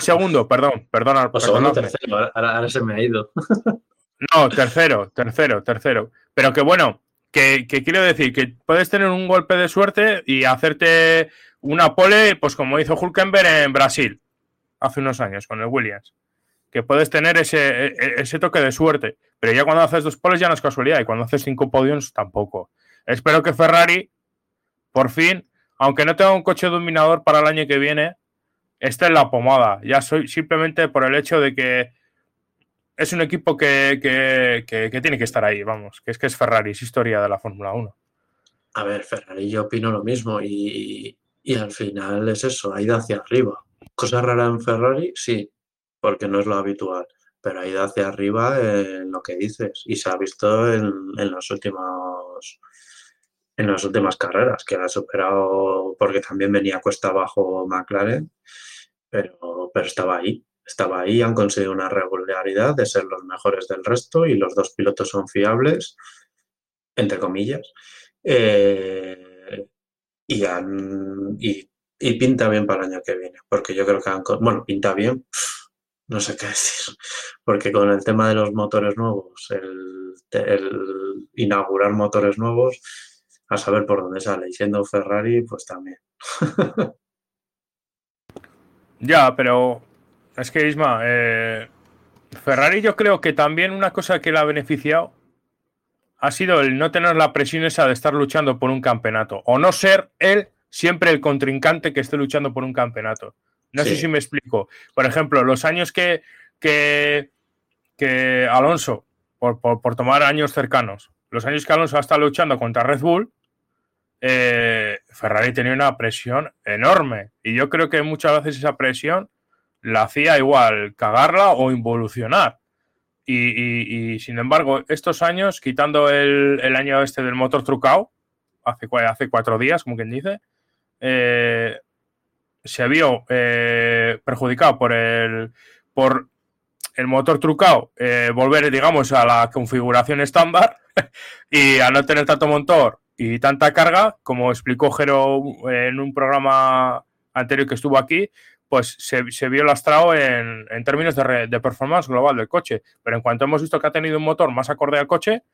segundo, perdón, perdona. segundo, tercero, ahora, se me ha ido. [laughs] no, tercero, tercero, tercero. Pero que bueno, que, que, quiero decir que puedes tener un golpe de suerte y hacerte una pole, pues como hizo Hulkenberg en Brasil hace unos años con el Williams. Que puedes tener ese, e, e, ese toque de suerte, pero ya cuando haces dos poles ya no es casualidad y cuando haces cinco podiums tampoco. Espero que Ferrari, por fin, aunque no tenga un coche dominador para el año que viene, esté en la pomada. Ya soy simplemente por el hecho de que es un equipo que, que, tiene que estar ahí, vamos, que es que es Ferrari, es historia de la Fórmula 1. A ver, Ferrari, yo opino lo mismo y, y al final es eso, ha ido hacia arriba. Cosa rara en Ferrari, sí, porque no es lo habitual, pero ha ido hacia arriba en lo que dices y se ha visto en, los últimos en las últimas carreras, que ha superado porque también venía cuesta abajo McLaren, pero, pero estaba ahí, estaba ahí, han conseguido una regularidad de ser los mejores del resto y los dos pilotos son fiables, entre comillas. Eh, y, han, y, pinta bien para el año que viene, porque yo creo que han, bueno, pinta bien, no sé qué [laughs] decir, porque con el tema de los motores nuevos, el, el inaugurar motores nuevos, a saber por dónde sale, y siendo Ferrari, pues también. [laughs] ya, pero es que Isma, eh, Ferrari yo creo que también una cosa que le ha beneficiado ha sido el no tener la presión esa de estar luchando por un campeonato o no ser él siempre el contrincante que esté luchando por un campeonato. No sé si me explico. Por ejemplo, los años que, que, Alonso, por, tomar años cercanos, los años que Alonso ha estado luchando contra Red Bull, eh, Ferrari tenía una presión enorme. Y yo creo que muchas veces esa presión la hacía igual cagarla o involucionar. Y, sin embargo, estos años, quitando el, año este del motor trucado, hace, hace cuatro días, como quien dice, eh, se vio eh, perjudicado por el, por el motor trucado, eh, volver, digamos, a la configuración estándar [laughs] y a no tener tanto motor y tanta carga, como explicó Jero en un programa anterior que estuvo aquí, pues se, vio lastrado en, términos de, performance global del coche. Pero en cuanto hemos visto que ha tenido un motor más acorde al coche,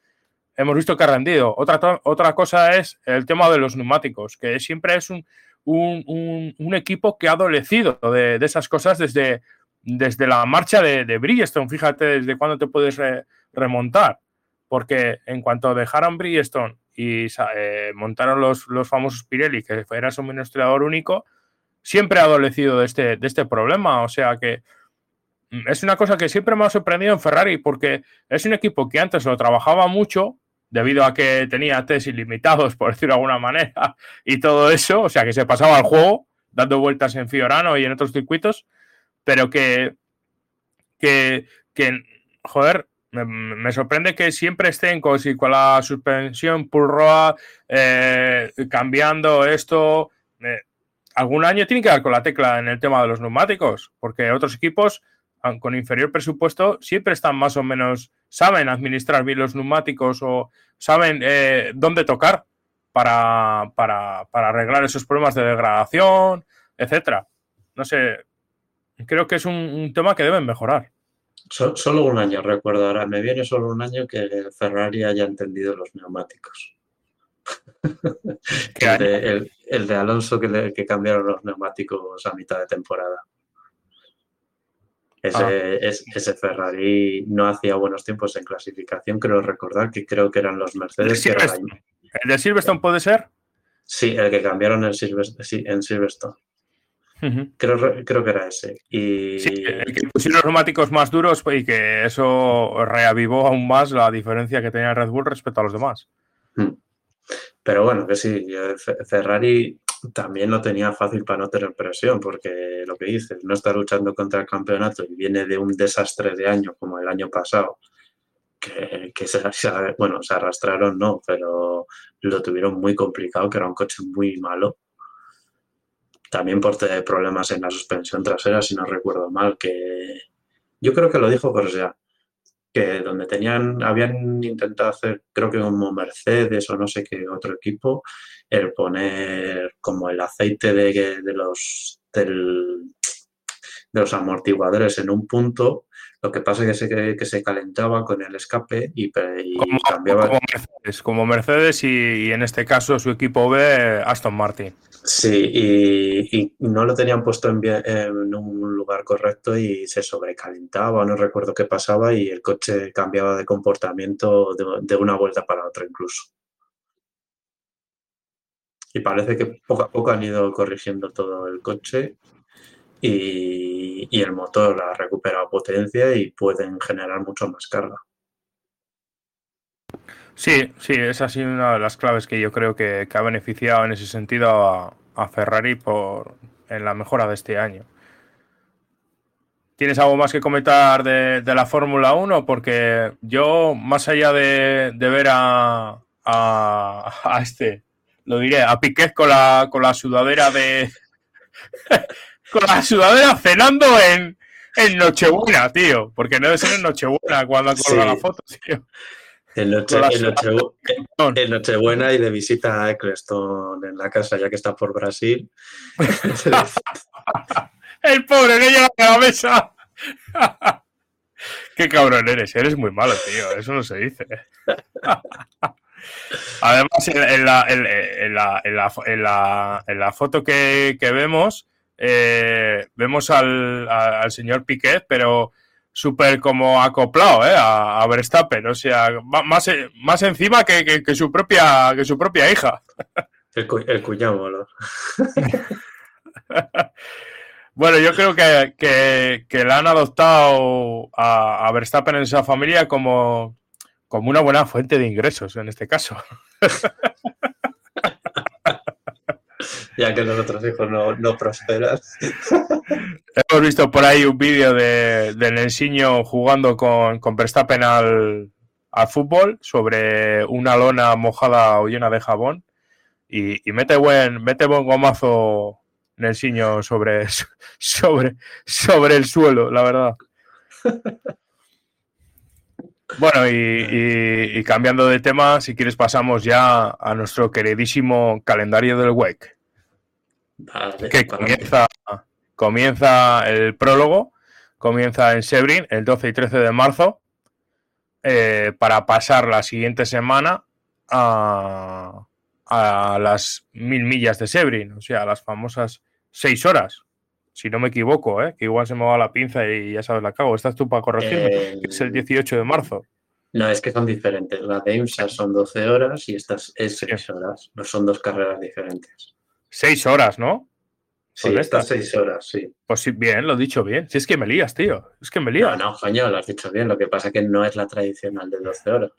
hemos visto que ha rendido. Otra, otra cosa es el tema de los neumáticos, que siempre es un, un, equipo que ha adolecido de, esas cosas desde, desde la marcha de, de Bridgestone. Fíjate desde cuándo te puedes remontar. Porque en cuanto dejaron Bridgestone y eh, montaron los, los famosos Pirelli, que era su administrador único, siempre ha adolecido de este, de este problema. O sea que mm, es una cosa que siempre me ha sorprendido en Ferrari porque es un equipo que antes lo trabajaba mucho debido a que tenía test ilimitados, [laughs] por decirlo de alguna manera, y todo eso, o sea que se pasaba al juego dando vueltas en Fiorano y en otros circuitos, pero que, que, joder, me, sorprende que siempre estén con, con la suspensión purroa, eh, cambiando esto. Eh, algún año tiene que dar con la tecla en el tema de los neumáticos, porque otros equipos con inferior presupuesto siempre están más o menos, saben administrar bien los neumáticos o saben eh, dónde tocar para, para, arreglar esos problemas de degradación, etcétera. No sé, creo que es un, tema que deben mejorar. solo un año, recuerdo ahora, me viene solo un año que Ferrari haya entendido los neumáticos. [laughs] el, de, Alonso que, cambiaron los neumáticos a mitad de temporada. Ese, ah. ese, Ferrari no hacía buenos tiempos en clasificación, creo recordar que creo que eran los Mercedes. ¿El, de Silverstone puede ser? Sí, el que cambiaron en, Silverstone. creo, creo que era ese. Y... Sí, el que pusieron los neumáticos más duros y que eso reavivó aún más la diferencia que tenía Red Bull respecto a los demás. Hmm. Pero bueno, que sí, Ferrari también lo tenía fácil para no tener presión, porque lo que dices, no está luchando contra el campeonato y viene de un desastre de año como el año pasado, que, se, bueno, se arrastraron, no, pero lo tuvieron muy complicado, que era un coche muy malo. También por problemas en la suspensión trasera, si no recuerdo mal, que yo creo que lo dijo ya que donde tenían, habían intentado hacer, creo que como Mercedes o no sé qué otro equipo, el poner como el aceite de, de los del, de los amortiguadores en un punto, lo que pasa es que se, que se calentaba con el escape y, cambiaba. Como Mercedes, como Mercedes y, en este caso su equipo B, Aston Martin. Sí, y, no lo tenían puesto en, en, un lugar correcto y se sobrecalentaba, no recuerdo qué pasaba y el coche cambiaba de comportamiento de, de una vuelta para otra incluso. Y parece que poco a poco han ido corrigiendo todo el coche y, el motor ha recuperado potencia y pueden generar mucho más carga. Sí, sí, esa ha sido una de las claves que yo creo que, ha beneficiado en ese sentido a, Ferrari por, en la mejora de este año. ¿Tienes algo más que comentar de, la Fórmula 1? Porque yo, más allá de, ver a, a, este, lo diré, a Piquet con la, con la sudadera de, con la sudadera cenando en, en Nochebuena, tío. Porque no debe ser en Nochebuena cuando ha colgado la foto, tío. En, noche, Nochebuena y de visita a Eccleston en la casa, ya que está por Brasil. [laughs] El pobre que lleva a la mesa. [laughs] Qué cabrón eres, eres muy malo, tío. Eso no se dice. [laughs] Además, en la, en la, en la, en la foto que, que vemos, eh, vemos al, señor Piquet, pero súper como acoplado ¿eh? a, Verstappen, o sea, más, más encima que, su, propia, que su propia hija. [laughs] El, el cuñado, [laughs] Bueno, yo creo que, que, le han adoptado a, a, Verstappen en esa familia como, como una buena fuente de ingresos en este caso. [laughs] ya que los otros hijos no, no prosperan. [laughs] Hemos visto por ahí un vídeo de, de jugando con, con Verstappen al, fútbol sobre una lona mojada o llena de jabón y, y mete buen mete buen gomazo Nensiño sobre, [laughs] sobre, sobre el suelo, la verdad. Bueno, y, cambiando de tema, si quieres pasamos ya a nuestro queridísimo calendario del WEC. Que comienza, comienza el prólogo, comienza en Sebring el 12 y 13 de marzo, eh, para pasar la siguiente semana a, a las mil millas de Sebring, o sea, las famosas seis horas si no me equivoco, ¿eh? que igual se me va la pinza y ya sabes la cago. Estás tú para corregirme, es el 18 de marzo. No, es que son diferentes. La de IMSA son 12 horas y estas es 6 horas. No son dos carreras diferentes. 6 horas, ¿no? Sí, estas 6 horas, sí. Pues sí, bien, lo he dicho bien. Si es que me lías, tío. Es que me lías. No, no, coño, lo has dicho bien. Lo que pasa es que no es la tradicional de 12 horas.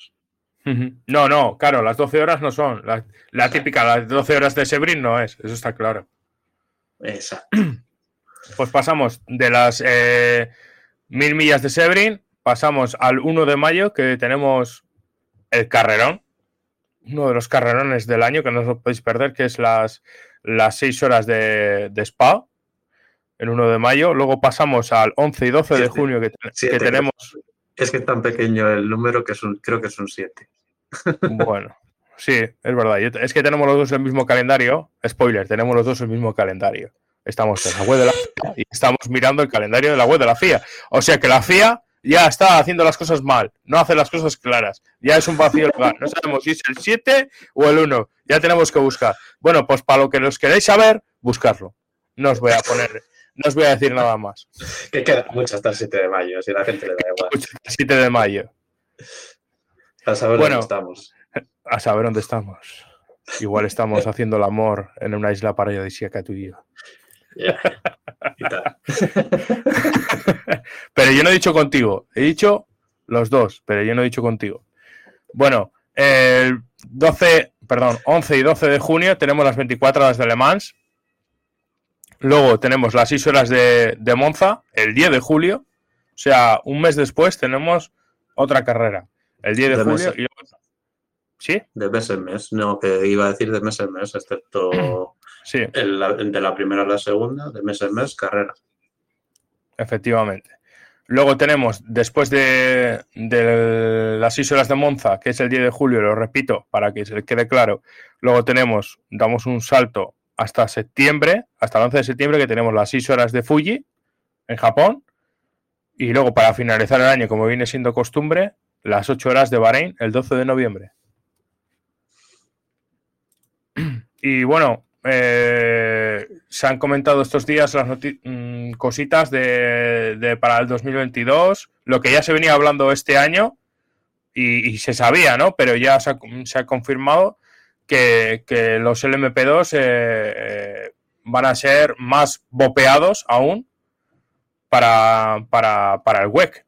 No, no, claro, las 12 horas no son. La, típica, las 12 horas de Sebrin no es, eso está claro. Exacto. [clears throat] Pues pasamos de las eh, mil millas de Sebring, pasamos al 1 de mayo, que tenemos el carrerón, uno de los carrerones del año que no os podéis perder, que es las, las 6 horas de, Spa, el 1 de mayo. Luego pasamos al 11 y 12 de junio, que, tenemos. Es que es tan pequeño el número que son, creo que son 7. [laughs] Bueno. Sí, es verdad. Es que tenemos los dos el mismo calendario. Spoiler, tenemos los dos el mismo calendario. Estamos en la web de la FIA y estamos mirando el calendario de la web de la FIA. O sea que la FIA ya está haciendo las cosas mal, no hace las cosas claras. Ya es un vacío lugar. No sabemos si es el 7 o el 1. Ya tenemos que buscar. Bueno, pues para lo que los queréis saber, buscarlo. No os voy a poner, no os voy a decir nada más. Que queda mucho hasta el 7 de mayo, si la gente le da igual. el 7 de mayo. A saber dónde estamos. A saber dónde estamos. Igual estamos [laughs] haciendo el amor en una isla paradisíaca tú y yo. [laughs] pero yo no he dicho contigo, he dicho los dos, pero yo no he dicho contigo. Bueno, el 12, perdón, 11 y 12 de junio tenemos las 24 horas de Le Mans. Luego tenemos las 6 horas de, Monza, el 10 de julio. O sea, un mes después tenemos otra carrera. El 10 de, julio. Y... ¿Sí? De mes en mes. No, que iba a decir de mes en mes, excepto [clears throat] sí. de la primera a la segunda, de mes en mes, carrera. Efectivamente. Luego tenemos, después de, las 6 horas de Monza, que es el 10 de julio, lo repito para que se quede claro, luego tenemos, damos un salto hasta septiembre, hasta el 11 de septiembre, que tenemos las 6 horas de Fuji en Japón, y luego para finalizar el año, como viene siendo costumbre, las 8 horas de Bahrein el 12 de noviembre. [clears throat] Y bueno, eh, se han comentado estos días las mm, cositas de, para el 2022, lo que ya se venía hablando este año y, se sabía, ¿no? Pero ya se ha, confirmado que, los LMP2 eh, eh, van a ser más bopeados aún para, para, el WEC.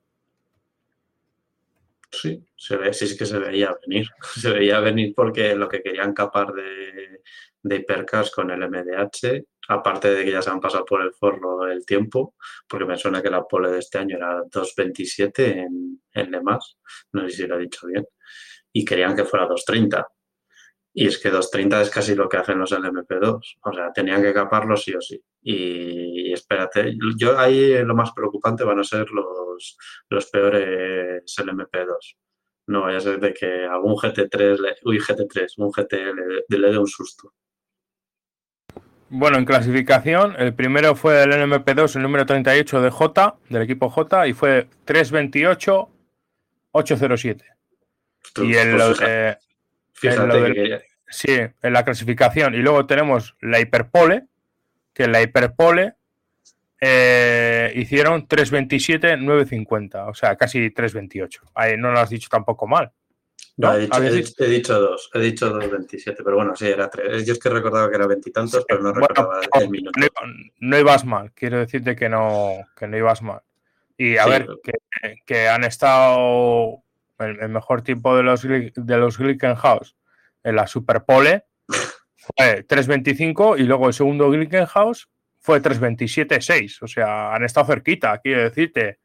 Sí, se ve, sí es que se veía venir. [laughs] Se veía venir porque lo que querían capar de, de hipercars con el MDH, aparte de que ya se han pasado por el forro el tiempo, porque me suena que la pole de este año era 2.27 en, en Le Mans, no sé si lo he dicho bien, y querían que fuera 2.30. Y es que 2.30 es casi lo que hacen los LMP2, o sea, tenían que caparlo sí o sí. Y, espérate, yo ahí lo más preocupante van a ser los, los peores LMP2. No vaya a ser de que algún GT3, le, uy, GT3, un GT le, le dé un susto. Bueno, en clasificación, el primero fue el NMP2, el número 38 de J, del equipo J, y fue 328-807. Y en lo, eh, Sí, en la clasificación. Y luego tenemos la Hiperpole, que en la Hiperpole eh, hicieron 327-950, o sea, casi 328. Ahí no lo has dicho tampoco mal. No, he, dicho, dos, he dicho dos 27, pero bueno, sí, era tres. Yo es que recordaba que era veintitantos, pero no recordaba el minuto. No, ibas mal, quiero decirte que no, que no ibas mal. Y a ver, que, han estado el, mejor tiempo de los, de los Glickenhaus en la Superpole [laughs] fue 3.25 y luego el segundo Glickenhaus fue 3.27.6. O sea, han estado cerquita, quiero decirte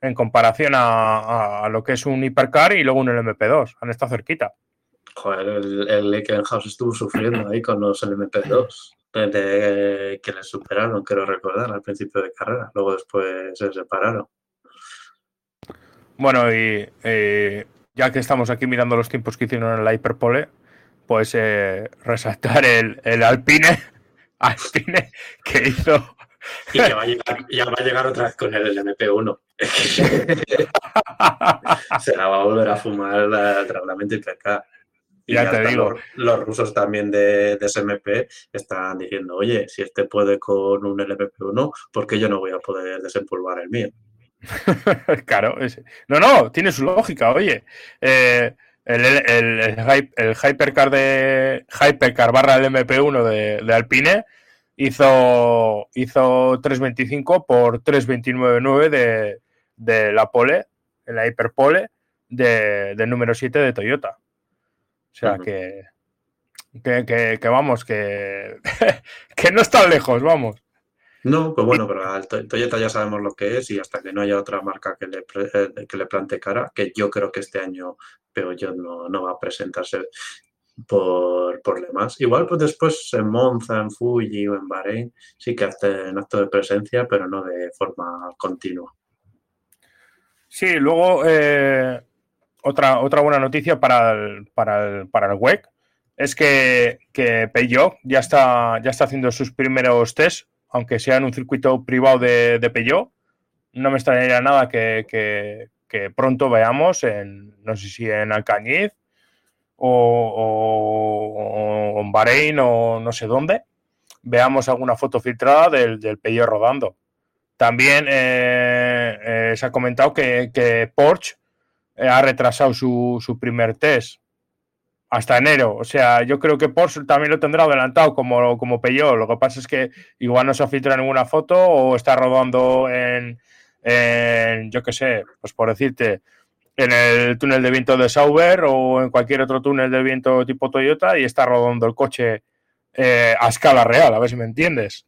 en comparación a, lo que es un hipercar y luego un LMP2. Han estado cerquita. Joder, el, el estuvo sufriendo ahí con los LMP2, que le superaron, quiero recordar, al principio de carrera. Luego después se separaron. Bueno, y eh, ya que estamos aquí mirando los tiempos que hicieron en la Hyperpole, pues eh, resaltar el, el Alpine, [laughs] Alpine que hizo [laughs] y ya va, a llegar, ya va a llegar otra vez con el MP1. [laughs] Se la va a volver a fumar el reglamento IPK. Y ya, te digo. Los, rusos también de, de, SMP están diciendo, oye, si este puede con un LMP1, ¿por qué yo no voy a poder desempolvar el mío? [laughs] claro, no, no, tiene su lógica, oye. Eh, el, el, el, Hypercar de Hypercar barra el MP1 de, de Alpine hizo, hizo 3.25 por 3.29.9 de, de la pole, en la hiperpole de, del número 7 de Toyota. O sea que, que, que, vamos, que, [laughs] que no está lejos, vamos. No, pues bueno, pero al Toyota ya sabemos lo que es y hasta que no haya otra marca que le, eh, que le plante cara, que yo creo que este año Peugeot no, no va a presentarse por, por demás. Igual pues después en Monza, en Fuji o en Bahrein sí que hacen acto de presencia, pero no de forma continua. Sí, luego eh, otra, otra buena noticia para el, para para el WEC es que, que Peugeot ya está, ya está haciendo sus primeros test, aunque sea en un circuito privado de, de Peugeot. No me extrañaría nada que, que, que pronto veamos en, no sé si en Alcañiz o, en Bahrein o no sé dónde, veamos alguna foto filtrada del, del rodando. También eh, eh, se ha comentado que, Porsche eh, ha retrasado su, primer test hasta enero. O sea, yo creo que Porsche también lo tendrá adelantado como, como. Lo que pasa es que igual no se ha filtrado ninguna foto o está rodando en, yo qué sé, pues por decirte, en el túnel de viento de Sauber o en cualquier otro túnel de viento tipo Toyota y está rodando el coche eh, a escala real, a ver si me entiendes.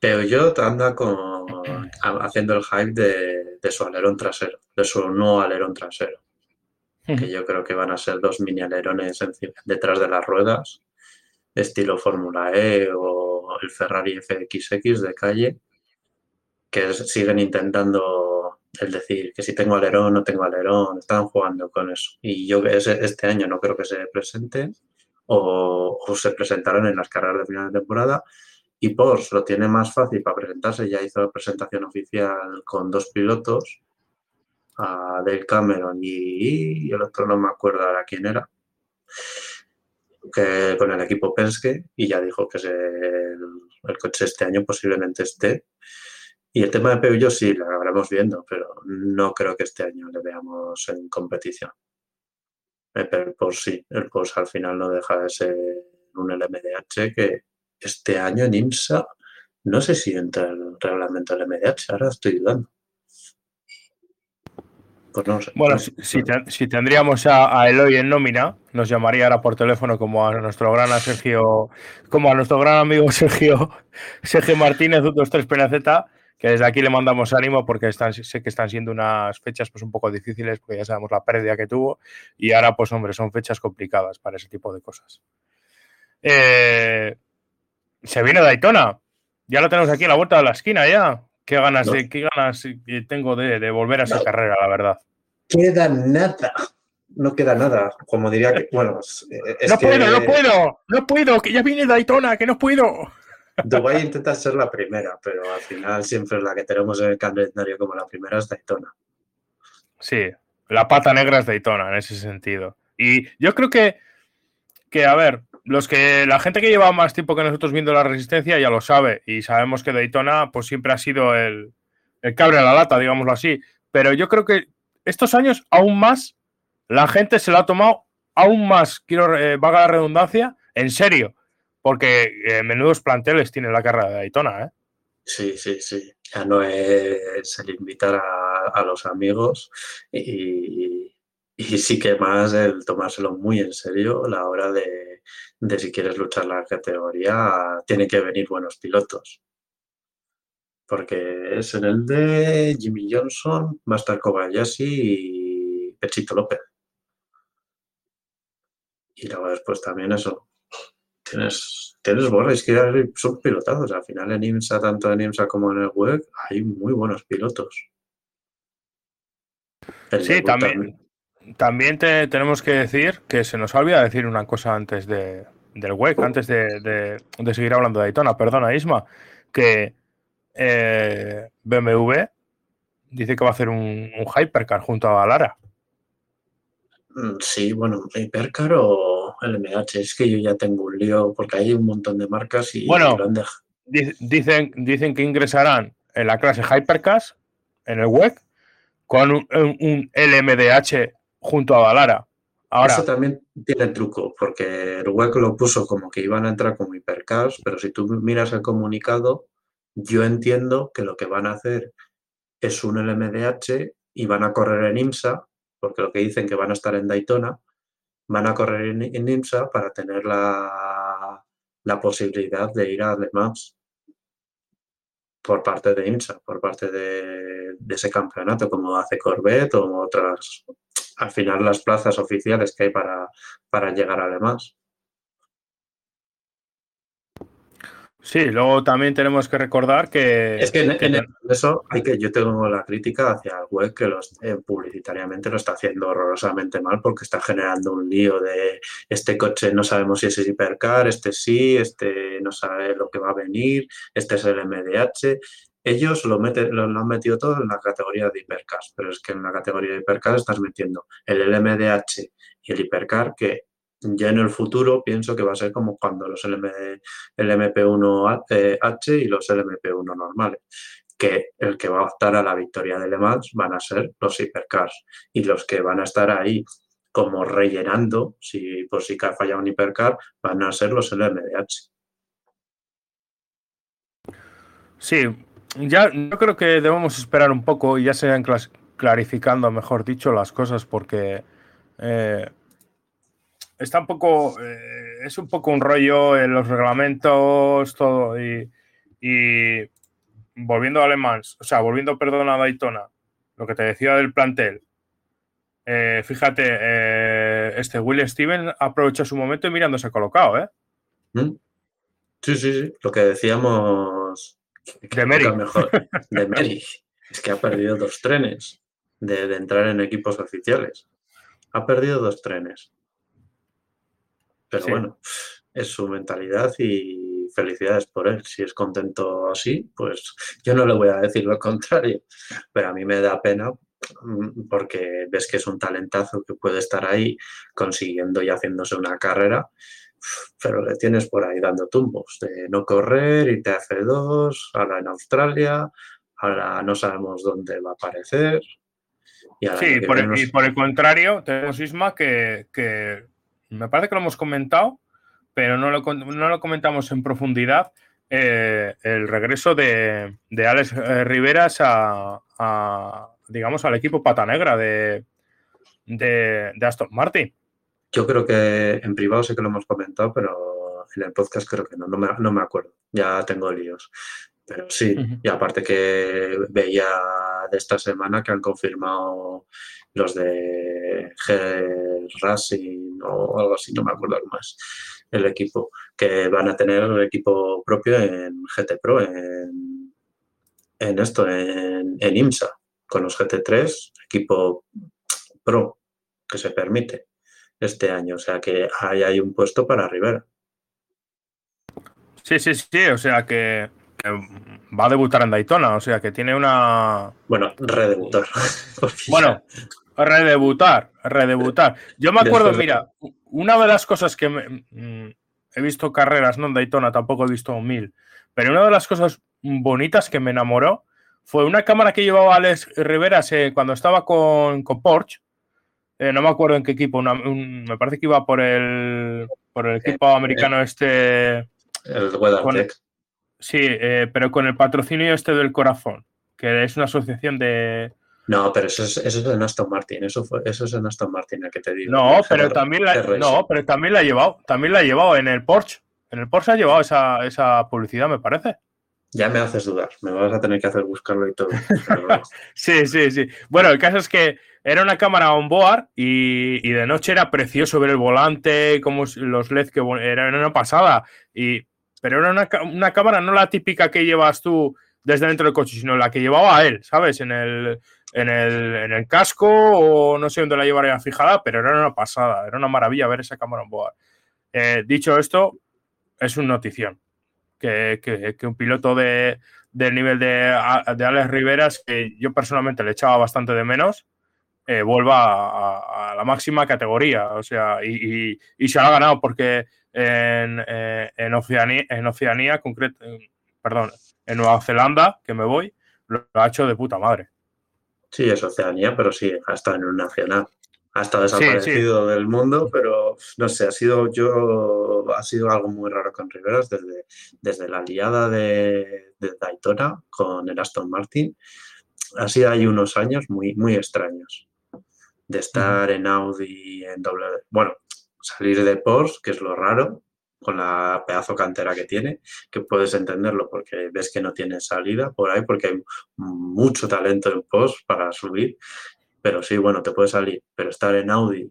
Peugeot anda con, haciendo el hype de, de su alerón trasero, de su no alerón trasero que yo creo que van a ser dos mini alerones detrás de las ruedas, estilo Fórmula E o el Ferrari FXX de calle, que siguen intentando el decir que si tengo alerón no tengo alerón, están jugando con eso. Y yo este año no creo que se presenten o, o se presentarán en las carreras de final de temporada. Y Porsche lo tiene más fácil para presentarse, ya hizo la presentación oficial con dos pilotos a Dale Cameron y, el otro no me acuerdo ahora quién era, que con el equipo Penske y ya dijo que el, coche este año posiblemente esté. Y el tema de Peugeot sí, lo habremos viendo, pero no creo que este año le veamos en competición. Pero por sí, el Porsche al final no deja de ser un LMDH que este año en IMSA no sé si entra el reglamento del MDH, ahora estoy dudando. Pues bueno, si, tendríamos a, Eloy en nómina, nos llamaría ahora por teléfono como a nuestro gran Sergio, como a nuestro gran amigo [laughs] Sergio, Sergio Martínez, 23 PNZ, que desde aquí le mandamos ánimo porque están, sé que están siendo unas fechas pues un poco difíciles, porque ya sabemos la pérdida que tuvo, y ahora pues hombre, son fechas complicadas para ese tipo de cosas. Eh, se viene Daytona, ya lo tenemos aquí a la vuelta de la esquina ya. Qué ganas, de, qué ganas tengo de, volver a esa carrera, la verdad. Queda nada. No queda nada. Como diría que, bueno, no puedo, no puedo, no puedo, que ya viene Daytona, que no puedo. Dubái intenta ser la primera, pero al final siempre la que tenemos en el calendario como la primera es Daytona. Sí, la pata negra es Daytona en ese sentido. Y yo creo que, que a ver, los que la gente que lleva más tiempo que nosotros viendo la resistencia ya lo sabe y sabemos que Daytona pues siempre ha sido el, el cabre a la lata, digámoslo así. Pero yo creo que estos años aún más la gente se lo ha tomado aún más, quiero eh, vaga la redundancia, en serio, porque eh, menudos planteles tiene la carrera de Daytona, ¿eh? Sí, sí, sí. Ya no es el invitar a, los amigos y, sí que más el tomárselo muy en serio la hora de, si quieres luchar la categoría, tienen que venir buenos pilotos. Porque es en el de Jimmy Johnson, estar Kobayashi y Pechito López. Y luego después también eso. Tienes, tienes es que son pilotazos. Al final en IMSA, tanto en IMSA como en el web, hay muy buenos pilotos. sí, también. También tenemos que decir que se nos olvida decir una cosa antes de, del WEC, antes de, seguir hablando de Daytona. Perdona, Isma, que eh, BMW dice que va a hacer un, Hypercar junto a Lara. Mm, sí, bueno, Hypercar o el MH, es que yo ya tengo un lío porque hay un montón de marcas y bueno, dicen, dicen que ingresarán en la clase Hypercars en el WEC con un, un LMDH junto a Valara. Ahora, Eso también tiene truco, porque el hueco lo puso como que iban a entrar como hipercars, pero si tú miras el comunicado, yo entiendo que lo que van a hacer es un LMDH y van a correr en IMSA, porque lo que dicen que van a estar en Daytona, van a correr en, IMSA para tener la, posibilidad de ir a Le Mans por parte de IMSA, por parte de, de, ese campeonato, como hace Corvette o otras, al final las plazas oficiales que hay para, para llegar a demás. Sí, luego también tenemos que recordar que. Es que en, eso hay que yo tengo la crítica hacia el web que los, eh, publicitariamente lo está haciendo horrorosamente mal porque está generando un lío de este coche no sabemos si es hipercar, este sí, este no sabe lo que va a venir, este es el MDH ellos lo, meten, lo, han metido todo en la categoría de hipercars, pero es que en la categoría de hipercar estás metiendo el LMDH y el hipercar que ya en el futuro pienso que va a ser como cuando los LM, el MP1H y los LMP1 normales, que el que va a optar a la victoria de Le Mans van a ser los hipercars y los que van a estar ahí como rellenando, si por si ha fallado un hipercar, van a ser los LMDH. Sí, ya yo creo que debemos esperar un poco y ya se vayan clarificando, mejor dicho, las cosas, porque eh, está un poco, eh, es un poco un rollo en los reglamentos, todo, y, volviendo a Alemán, o sea, volviendo, perdón, a Daytona, lo que te decía del plantel, eh, fíjate, este Will Steven aprovecha su momento y mirándose colocado, ¿eh? ¿Mm? Sí, sí, sí, lo que decíamos de Meri. Mejor, [laughs] de Meri. Es que ha perdido dos trenes de, entrar en equipos oficiales. Ha perdido dos trenes. Pero bueno, es su mentalidad y felicidades por él. Si es contento así, pues yo no le voy a decir lo [laughs] contrario. Pero a mí me da pena mm, porque ves que es un talentazo que puede estar ahí consiguiendo y haciéndose una carrera pero le tienes por ahí dando tumbos de no correr, y te hace dos, ahora en Australia, ahora no sabemos dónde va a aparecer. Y sí, por el, y por el contrario, tenemos Isma que, me parece que lo hemos comentado, pero no lo, no lo comentamos en profundidad. Eh, el regreso de, de Alex eh, Riveras a, digamos, al equipo pata negra de, de, de Aston Martin. Yo creo que en privado sé que lo hemos comentado, pero en el podcast creo que no, no me, no me acuerdo. Ya tengo líos. Pero sí, y aparte que veía de esta semana que han confirmado los de G Racing o algo así, no me acuerdo más, el equipo, que van a tener el equipo propio en GT Pro, en, en esto, en IMSA, con los GT3, equipo Pro que se permite este año. O sea que ahí hay un puesto para Rivera. Sí, sí, sí. O sea que, va a debutar en Daytona. O sea que tiene una. Bueno, redebutar. [laughs] bueno, redebutar, redebutar. Yo me acuerdo, mira, una de las cosas que mm, he visto carreras, no en Daytona, tampoco he visto mil, pero una de las cosas bonitas que me enamoró fue una cámara que llevaba Alex Rivera cuando estaba con, con Porsche eh, no me acuerdo en qué equipo, me parece que iba por el, por el equipo eh, americano este. El WeatherTech. Sí, eh, pero con el patrocinio este del corazón, que es una asociación de. No, pero eso es, eso es en Aston Martin, eso, fue, eso es en Aston Martin el que te digo. No, pero también la, no, pero también la ha llevado, también la ha llevado en el Porsche. En el Porsche ha llevado esa, esa publicidad, me parece. Ya me haces dudar, me vas a tener que hacer buscarlo y todo. [laughs] sí, sí, sí. Bueno, el caso es que era una cámara on board y, de noche era precioso ver el volante, como los LED que era una pasada. Y, pero era una, cámara no la típica que llevas tú desde dentro del coche, sino la que llevaba él, ¿sabes? En el, en el, casco o no sé dónde la llevaría fijada, pero era una pasada, era una maravilla ver esa cámara on board. Eh, dicho esto, es una notición que, un piloto de, del nivel de, de Alex Riveras, que yo personalmente le echaba bastante de menos, eh, vuelva a, la máxima categoría. O sea, y, se lo ha ganado porque en, eh, en Oceanía, en Oceanía concreto, perdón, en Nueva Zelanda, que me voy, lo ha hecho de puta madre. Sí, es Oceanía, pero sí, ha estado en un nacional. Ha estado desaparecido del mundo, pero no sé, ha sido yo, ha sido algo muy raro con Riveras desde, desde la liada de, de Daytona con el Aston Martin. Ha sido ahí unos años muy, muy extraños de estar en Audi, en doble, bueno, salir de Porsche, que es lo raro, con la pedazo cantera que tiene, que puedes entenderlo porque ves que no tiene salida por ahí, porque hay mucho talento en Porsche para subir, pero sí, bueno, te puede salir, pero estar en Audi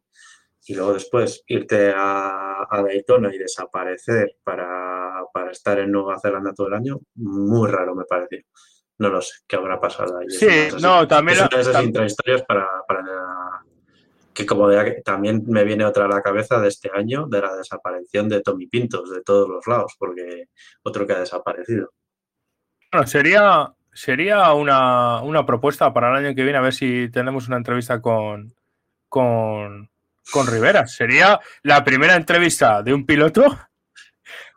y luego después irte a, a Daytona y desaparecer para, para, estar en Nueva Zelanda todo el año, muy raro me pareció. No lo sé, qué habrá pasado ahí. Sí, no, también... Es una intrahistorias para, para que como también me viene otra a la cabeza de este año, de la desaparición de Tommy Pintos de todos los lados, porque otro que ha desaparecido. Bueno, sería, sería una, propuesta para el año que viene, a ver si tenemos una entrevista con, con, con Rivera. Sería la primera entrevista de un piloto.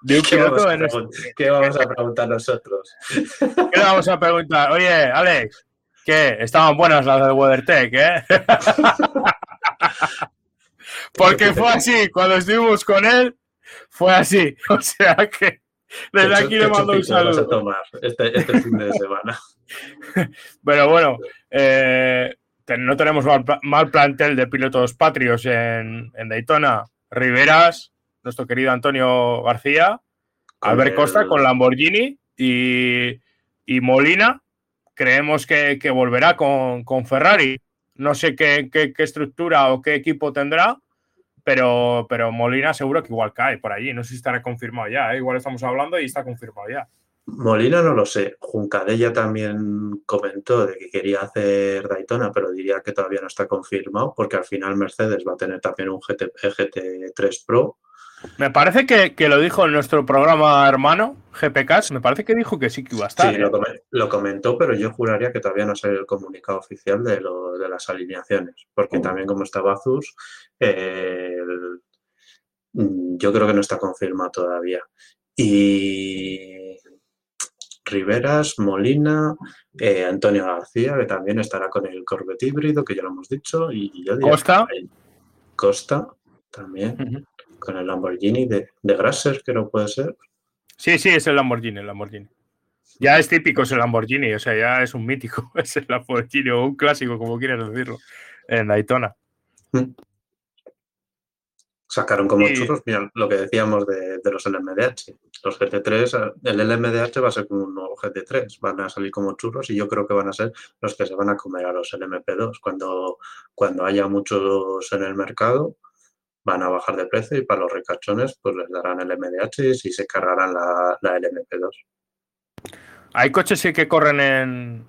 De un [laughs] ¿Qué, piloto vamos ¿Qué vamos a preguntar nosotros? [laughs] ¿Qué le vamos a preguntar? Oye, Alex, ¿qué? Estaban buenas las del WeatherTech, ¿eh? [laughs] [laughs] Porque fue así, cuando estuvimos con él, fue así. [laughs] O sea que desde aquí le mando un saludo. tomar este, este fin de semana. [laughs] Pero bueno, eh, no tenemos mal, plantel de pilotos patrios en, Daytona. Riveras, nuestro querido Antonio García, Albert Costa con Lamborghini y, Molina. Creemos que, volverá con, Ferrari. No sé qué, estructura o qué equipo tendrá, pero, pero Molina seguro que igual cae por allí. No sé si estará confirmado ya. ¿eh? Igual estamos hablando y está confirmado ya. Molina no lo sé. Juncadella también comentó de que quería hacer Daytona, pero diría que todavía no está confirmado porque al final Mercedes va a tener también un GT, GT3 Pro. Me parece que, lo dijo en nuestro programa hermano, GPK, me parece que dijo que sí que iba a estar. Sí, lo, comentó, pero yo juraría que todavía no sale el comunicado oficial de, lo, de las alineaciones, porque también como está Bazus, yo creo que no está confirmado todavía. Y Riveras, Molina, eh, Antonio García, que también estará con el Corvette híbrido, que ya lo hemos dicho, y yo Costa. Costa también, con el Lamborghini de, de Grasser, que no puede ser. Sí, sí, es el Lamborghini, el Lamborghini. Ya es típico ese Lamborghini, o sea, ya es un mítico, [laughs] es el Lamborghini o un clásico, como quieras decirlo, en Daytona. Mm. Sacaron como churros, mira, lo que decíamos de, los LMDH. Los GT3, el LMDH va a ser como un nuevo GT3, van a salir como churros y yo creo que van a ser los que se van a comer a los LMP2. Cuando, cuando haya muchos en el mercado, van a bajar de precio y para los recachones pues les darán el MDH y se cargarán la, LMP2. Hay coches que corren en,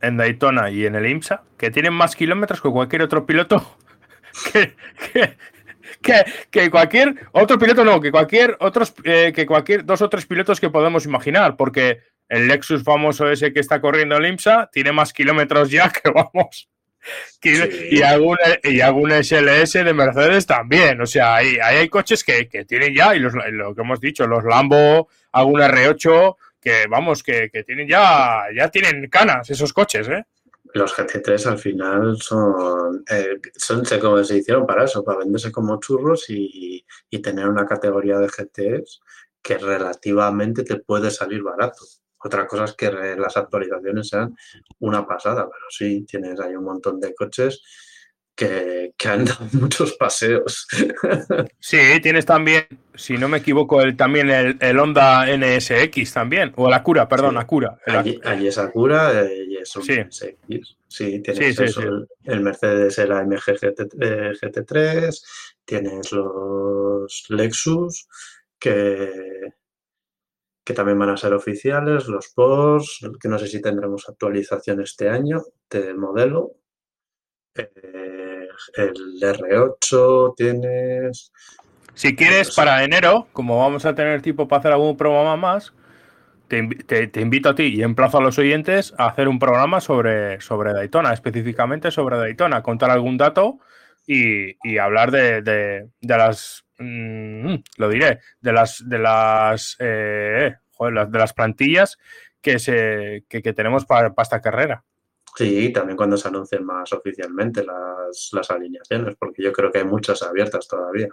en Daytona y en el IMSA que tienen más kilómetros que cualquier otro piloto [laughs] que, que, cualquier otro piloto, no, que cualquier otros, eh, que cualquier dos o tres pilotos que podemos imaginar, porque el Lexus famoso ese que está corriendo el IMSA tiene más kilómetros ya que vamos. Y, algún, y SLS de Mercedes también. O sea, ahí, hay coches que, tienen ya, y lo que hemos dicho, los Lambo, algún R8, que vamos, que, que tienen ya, ya tienen canas esos coches, ¿eh? los GT3 al final son, eh, son como se hicieron para eso, para venderse como churros y, tener una categoría de GTs que relativamente te puede salir barato. Otra cosa es que las actualizaciones sean una pasada, pero sí, tienes ahí un montón de coches que, han dado [laughs] muchos paseos. [laughs] Sí, tienes también, si no me equivoco, el, también el, Honda NSX también, o la Cura, perdón, la Cura. Allí, es Acura eh, y es un sí. NSX. Sí, tienes el, Mercedes, el AMG GT, 3 tienes los Lexus que, que también van a ser oficiales, los Porsche, que no sé si tendremos actualización este año de modelo. Eh, el R8, tienes... Si quieres, para enero, como vamos a tener tiempo para hacer algún programa más, te, invito a ti y emplazo a los oyentes a hacer un programa sobre, sobre Daytona, específicamente sobre Daytona, contar algún dato y, hablar de, las... Mm, lo diré, de las... De las, eh, de las plantillas que, se, que, tenemos para esta carrera. Sí, también cuando se anuncien más oficialmente las, las alineaciones, porque yo creo que hay muchas abiertas todavía.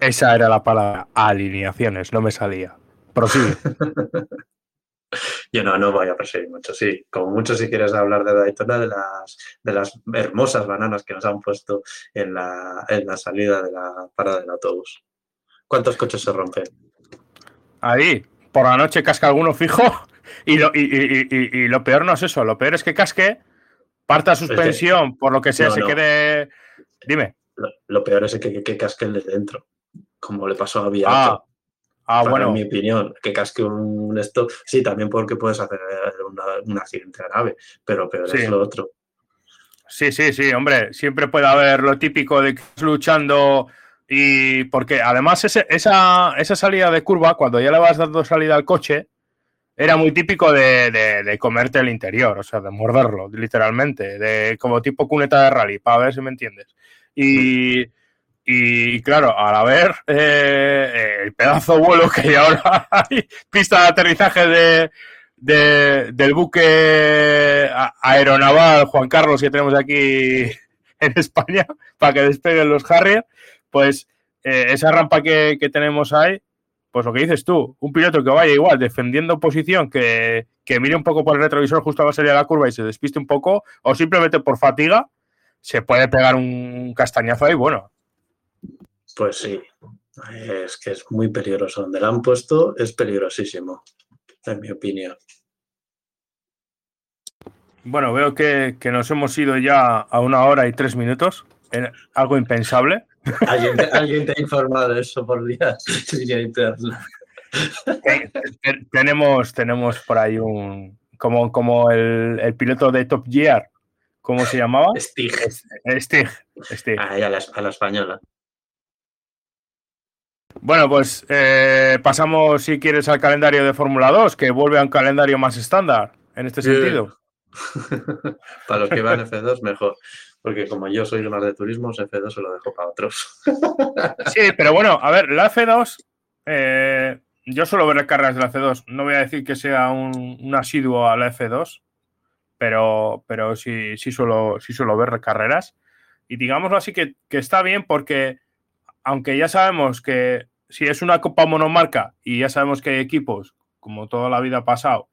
Esa era la palabra, alineaciones, no me salía. Prosigue. [laughs] Yo no, no voy a perseguir mucho, sí. Como mucho si quieres hablar de Daytona, de las, de las hermosas bananas que nos han puesto en la, en la salida de la parada del autobús. ¿Cuántos coches se rompen? Ahí, por la noche casca alguno fijo y lo, y, lo peor no es eso, lo peor es que casque, parta suspensión, por lo que sea, se quede. Dime. Lo, peor es que, que, casque el de dentro, como le pasó a Viato. Ah, ah bueno. En mi opinión, que casque un stop. Sí, también porque puedes hacer un accidente grave, pero peor es lo otro. Sí, sí, sí, hombre, siempre puede haber lo típico de que estás luchando y porque además esa, esa salida de curva, cuando ya le vas dando salida al coche, era muy típico de, comerte el interior, o sea, de morderlo, literalmente, de como tipo cuneta de rally, para ver si me entiendes. Y, y claro, al haber eh, el pedazo vuelo que hay ahora [laughs] pista de aterrizaje de, del buque aeronaval Juan Carlos que tenemos aquí [laughs] en España para que despeguen los Harrier, Pues eh, esa rampa que, tenemos ahí, pues lo que dices tú, un piloto que vaya igual defendiendo posición, que, que mire un poco por el retrovisor justo a la salida de la curva y se despiste un poco, o simplemente por fatiga, se puede pegar un castañazo ahí, bueno. Pues sí, es que es muy peligroso. Donde la han puesto es peligrosísimo, en mi opinión. Bueno, veo que, nos hemos ido ya a una hora y tres minutos. algo impensable. ¿Alguien te, ha informado de eso por día? [laughs] tenemos, tenemos por ahí un. Como, como el, el, piloto de Top Gear. ¿Cómo se llamaba? Stig. Stig. Stig. a, la, a la española. Bueno, pues eh, pasamos, si quieres, al calendario de Fórmula 2, que vuelve a un calendario más estándar en este sentido. [laughs] para los que van F2, mejor. Porque como yo soy más de turismo, F2 se lo dejo para otros. [laughs] sí, pero bueno, a ver, la F2, eh, yo suelo ver carreras de la F2. No voy a decir que sea un, asiduo a la F2, pero, pero sí, sí, suelo, sí suelo ver carreras. Y digámoslo así que, que está bien porque aunque ya sabemos que si es una copa monomarca y ya sabemos que hay equipos, como toda la vida ha pasado,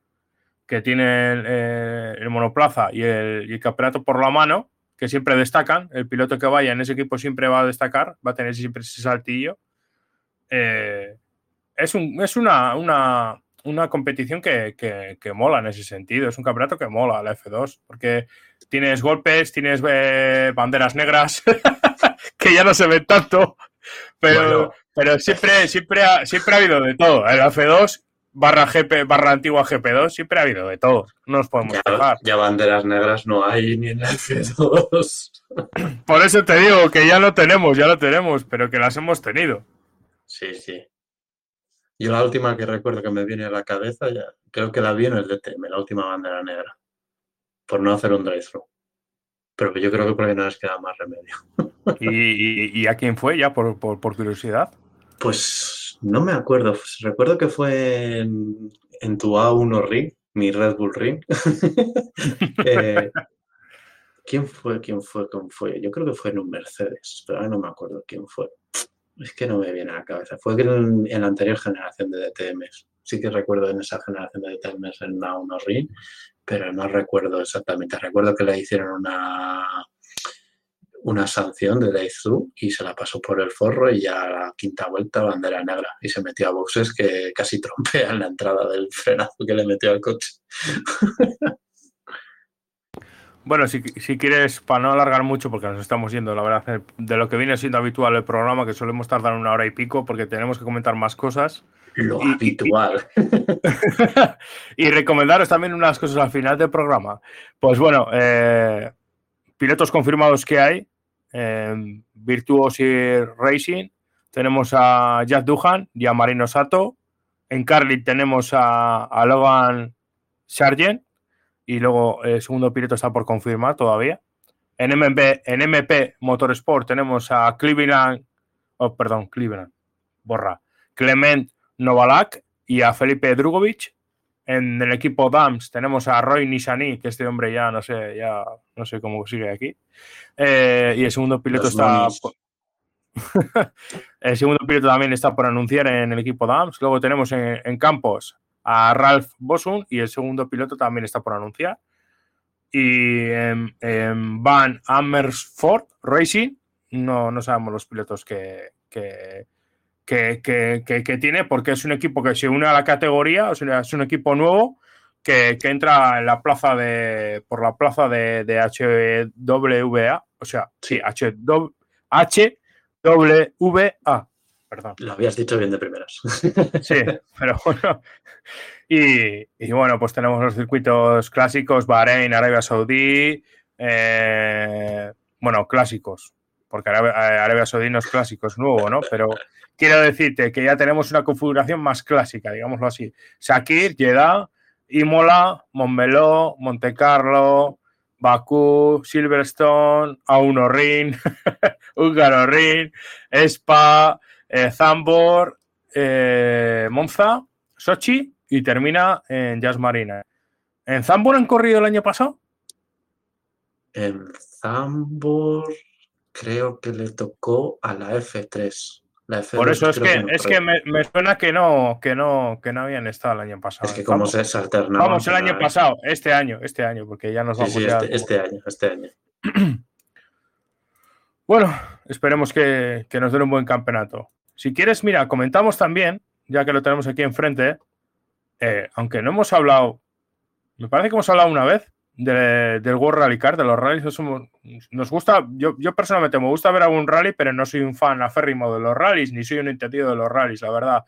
que tienen eh, el monoplaza y el, campeonato por la mano, que siempre destacan, el piloto que vaya en ese equipo siempre va a destacar, va a tener siempre ese saltillo. Eh, es, un, es una, una, competición que, mola en ese sentido, es un campeonato que mola la F2, porque tienes golpes, tienes eh, banderas negras, [laughs] que ya no se ven tanto, pero, pero siempre, siempre, ha, siempre ha habido de todo. El F2 barra GP, barra antigua GP2, siempre ha habido de todo. No nos podemos ya, Ya banderas negras no hay ni en el F2. [clears throat] Por eso te digo que ya lo tenemos, ya lo tenemos, pero que las hemos tenido. Sí, sí. Yo la última que recuerdo que me viene a la cabeza, ya creo que la vi en el DTM, la última bandera negra, por no hacer un drive-thru. Pero yo creo que por ahí no les queda más remedio. [laughs] ¿Y, a quién fue ya, por, curiosidad? Pues no me acuerdo. Recuerdo que fue en, tu A1 Ring, mi Red Bull Ring. [laughs] Eh, ¿Quién fue? ¿Quién fue? ¿Quién fue? Yo creo que fue en un Mercedes, pero ahora no me acuerdo quién fue. Es que no me viene a la cabeza. Fue en, en la anterior generación de DTMs. Sí que recuerdo en esa generación de DTMs en A1 Ring, pero no recuerdo exactamente. Recuerdo que le hicieron una una sanción de Daizu y se la pasó por el forro y ya a la quinta vuelta bandera negra y se metió a boxes que casi [laughs] trompea en la entrada del frenazo que le metió al coche. Bueno, si, quieres, para no alargar mucho, porque nos estamos yendo, la verdad, de lo que viene siendo habitual el programa, que solemos tardar una hora y pico, porque tenemos que comentar más cosas. Lo habitual. [laughs] Y, recomendaros también unas cosas al final del programa. Pues bueno, eh, pilotos confirmados que hay, en Virtuosi Racing tenemos a Jack Duhan y a Marino Sato. En Carlin tenemos a, Logan Sargent y luego el segundo piloto está por confirmar todavía. En MP, en MP Motorsport tenemos a Cleveland, oh, perdón, Cleveland, borra, Clement Novalak y a Felipe Drugovic. En el equipo DAMS tenemos a Roy Nishani, que este hombre ya no sé, ya no sé cómo sigue aquí. Eh, y el segundo piloto está. [laughs] el segundo piloto también está por anunciar en el equipo DAMS. Luego tenemos en, campos a Ralph Bosun y el segundo piloto también está por anunciar. Y en, Van Amersfoort Racing, no, no sabemos los pilotos que, que, que, tiene, porque es un equipo que se une a la categoría, o sea, es un equipo nuevo que, entra en la plaza de, por la plaza de, de HWA, o sea, sí, HWA, perdón. Lo habías dicho bien de primeras. [laughs] Sí, pero bueno. Y, bueno, pues tenemos los circuitos clásicos, Bahrein, Arabia Saudí, eh, bueno, clásicos, porque Arabia, Saudí no es clásico, es nuevo, ¿no? Pero quiero decirte que ya tenemos una configuración más clásica, digámoslo así. Shakir, Jeddah, Imola, Montmeló, Monte Carlo, Bakú, Silverstone, A1 Ring, [laughs] Húngaro Ring, Spa, eh, Zambor, eh, Monza, Sochi y termina en Jazz Marina. ¿En Zambor han corrido el año pasado? En Zambor creo que le tocó a la F3. Por eso es que, es que me, suena que no, que no, que no habían estado el año pasado. Es que como se, alternaba. Vamos, el año pasado, este año, este año, porque ya nos vamos sí, este, este, año, este año. [clears throat] bueno, esperemos que, nos den un buen campeonato. Si quieres, mira, comentamos también, ya que lo tenemos aquí enfrente, eh, aunque no hemos hablado, me parece que hemos hablado una vez, del World Rally Car, de los rallies. Nos gusta, yo, yo, personalmente me gusta ver algún rally, pero no soy un fan aférrimo de los rallies, ni soy un entendido de los rallies, la verdad.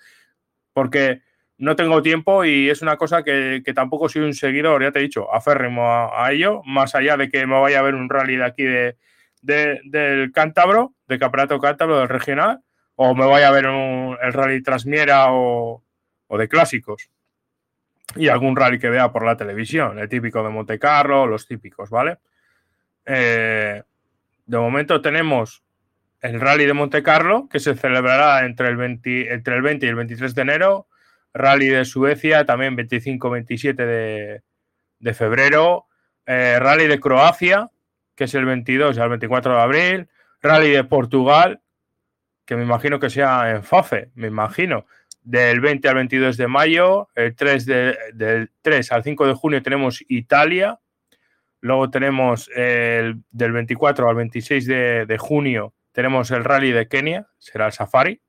Porque no tengo tiempo y es una cosa que, tampoco soy un seguidor, ya te he dicho, aférrimo a, ello, más allá de que me vaya a ver un rally de aquí de, del Cántabro, de Campeonato Cántabro, del regional, o me vaya a ver el rally Transmiera o, o de clásicos y algún rally que vea por la televisión, el típico de Monte Carlo, los típicos, ¿vale? Eh, de momento tenemos el rally de Monte Carlo, que se celebrará entre el, 20, entre el 20 y el 23 de enero, rally de Suecia también 25-27 de, febrero, eh, rally de Croacia, que es el 22 al 24 de abril, rally de Portugal, que me imagino que sea en FAFE, me imagino, del 20 al 22 de mayo, el 3 del 3 al 5 de junio tenemos Italia, luego tenemos el, del 24 al 26 de, junio tenemos el rally de Kenia, será el Safari,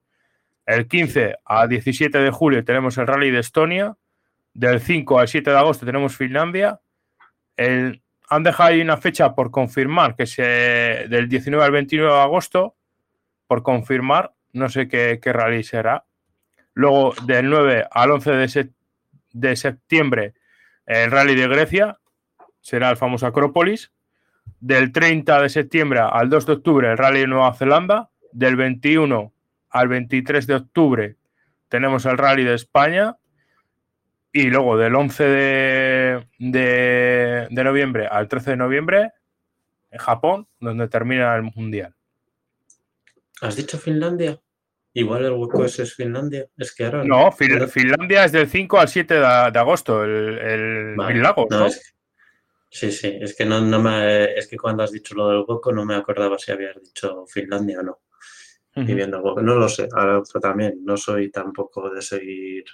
el 15 al 17 de julio tenemos el rally de Estonia, del 5 al 7 de agosto tenemos Finlandia, el, han dejado ahí una fecha por confirmar, que es del 19 al 29 de agosto, por confirmar, no sé qué, qué rally será, Luego, del 9 al 11 de, septiembre, el Rally de Grecia, será el famoso Acrópolis. Del 30 de septiembre al 2 de octubre, el Rally de Nueva Zelanda. Del 21 al 23 de octubre, tenemos el Rally de España. Y luego del 11 de, de noviembre al 13 de noviembre, en Japón, donde termina el Mundial. ¿Has dicho Finlandia? Igual el hueco ese es Finlandia. Es que ahora. No, Finlandia es del 5 al 7 de, agosto, el, el ¿no? sí, sí, es que no, no me, es que cuando has dicho lo del hueco no me acordaba si habías dicho Finlandia o no. Y viendo el hueco, no lo sé. Ahora también no soy tampoco de seguir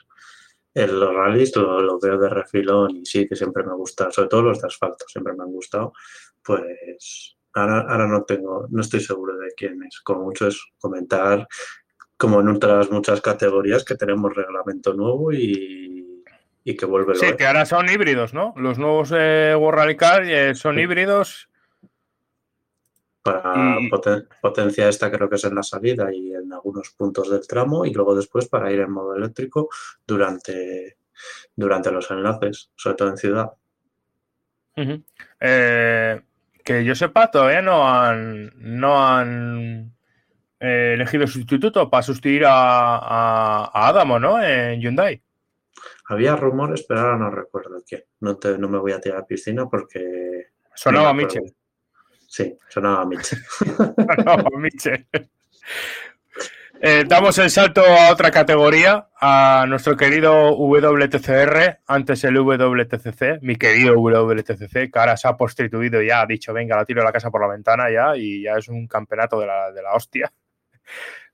el, los rallies, lo, veo de refilón y sí que siempre me gusta, sobre todo los de asfalto, siempre me han gustado. Pues ahora, ahora no tengo, no estoy seguro de quién es. Como mucho es comentar como en otras muchas categorías que tenemos reglamento nuevo y, que vuelve. Sí, que ahora son híbridos, ¿no? Los nuevos eh, World Car eh, son híbridos. Para potencia esta creo que es en la salida y en algunos puntos del tramo y luego después para ir en modo eléctrico durante, durante los enlaces, sobre todo en ciudad. Eh, que yo sepa, todavía no han, no han eh, elegido sustituto para sustituir a, Adamo, ¿no? En Hyundai. Había rumores, pero ahora no recuerdo quién. No, no me voy a tirar a piscina porque. Sonaba Mitchell. Sí, sonaba Mitchell. [laughs] sonaba Mitchell. Eh, damos el salto a otra categoría, a nuestro querido WTCR, antes el WTCC, mi querido WTCC, que ahora se ha prostituido ya, ha dicho, venga, la tiro de la casa por la ventana ya, y ya es un campeonato de la, de la hostia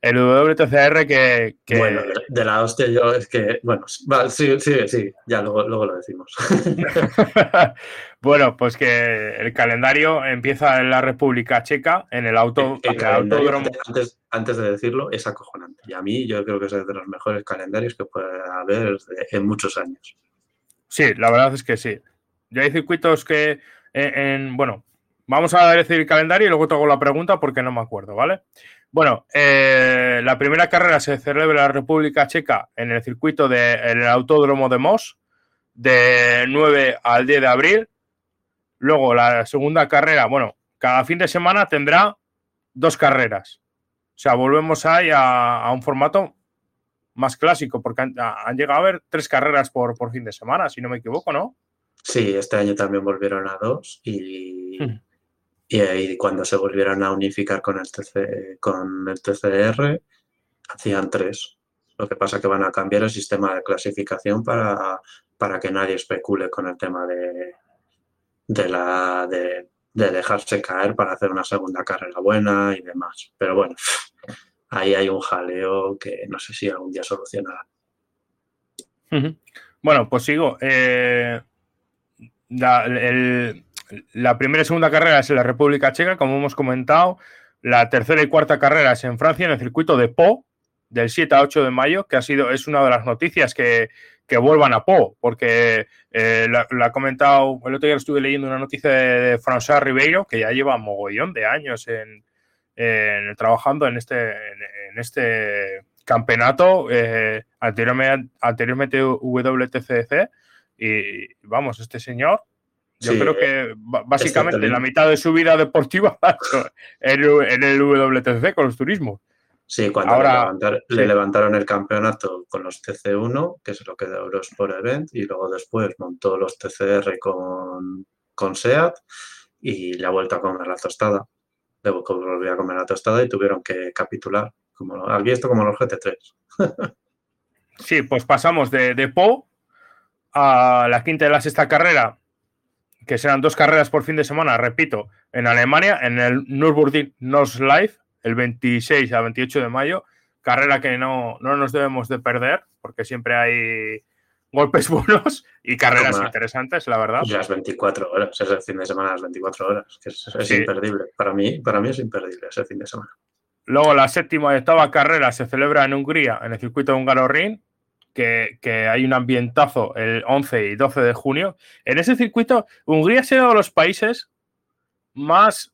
el WTCR que, Bueno, de la hostia yo es que... Bueno, sí, sí, sí, ya luego, lo decimos. [laughs] bueno, pues que el calendario empieza en la República Checa, en el, auto, Antes, antes de decirlo, es acojonante. Y a mí yo creo que es de los mejores calendarios que puede haber en muchos años. Sí, la verdad es que sí. Ya hay circuitos que en, bueno, vamos a decir el calendario y luego te hago la pregunta porque no me acuerdo, ¿vale? Bueno, eh, la primera carrera se celebra en la República Checa en el circuito del Autódromo de Mos de 9 al 10 de abril. Luego la segunda carrera, bueno, cada fin de semana tendrá dos carreras. O sea, volvemos ahí a, un formato más clásico, porque han, llegado a haber tres carreras por, por, fin de semana, si no me equivoco, ¿no? Sí, este año también volvieron a dos y, hmm. Y ahí cuando se volvieron a unificar con el, TC, con el TCR, hacían tres. Lo que pasa es que van a cambiar el sistema de clasificación para, para que nadie especule con el tema de, de, la, de, de dejarse caer para hacer una segunda carrera buena y demás. Pero bueno, ahí hay un jaleo que no sé si algún día solucionará. Bueno, pues sigo. Eh, la, primera y segunda carrera es en la República Checa, como hemos comentado. La tercera y cuarta carrera es en Francia, en el circuito de Po, del 7 a 8 de mayo, que ha sido, es una de las noticias que, vuelvan a Po, porque eh, la, ha comentado, el otro día estuve leyendo una noticia de, François Ribeiro, que ya lleva mogollón de años trabajando en este, en, este campeonato, eh, anteriormente, anteriormente WTCC, y vamos, este señor, yo creo que básicamente la mitad de su vida deportiva [laughs] en, en el WTC con los turismos. Sí, cuando Ahora, le, levantaron el campeonato con los TC1, que es lo que da Eurosport Event, y luego después montó los TCR con, con SEAT y le ha vuelto a comer la tostada. Luego volvió a comer la tostada y tuvieron que capitular. Como, ¿Has visto como los GT3? [laughs] sí, pues pasamos de, de Po a la quinta y la sexta carrera, que serán dos carreras por fin de semana, repito, en Alemania, en el Nürburgring Nordschleife, el 26 a 28 de mayo, carrera que no, no nos debemos de perder, porque siempre hay golpes [laughs] buenos y carreras interesantes, la verdad. Las 24 horas, es el fin de semana las 24 horas, que es, imperdible. Para mí, para mí es imperdible ese fin de semana. Luego la séptima y octava carrera se celebra en Hungría, en el circuito húngaro Ring, que, hay un ambientazo el 11 y 12 de junio. En ese circuito, Hungría ha sido de los países más,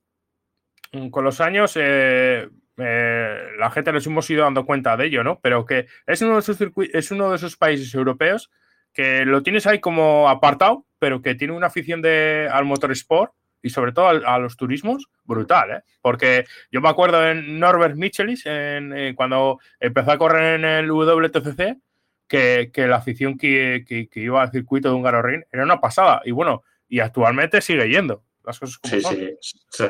mm, con los años, eh, eh, la gente nos hemos ido dando cuenta de ello, ¿no? Pero que es uno de esos, es uno de esos países europeos que lo tienes ahí como apartado, pero que tiene una afición de, al motorsport y sobre todo a, los turismos brutal, ¿eh? Porque yo me acuerdo en Norbert Michelis, en, eh, cuando empezó a correr en el WTCC, que, la afición que, iba al circuito de un Ring era una pasada. Y bueno, y actualmente sigue yendo. Las cosas sí, sí.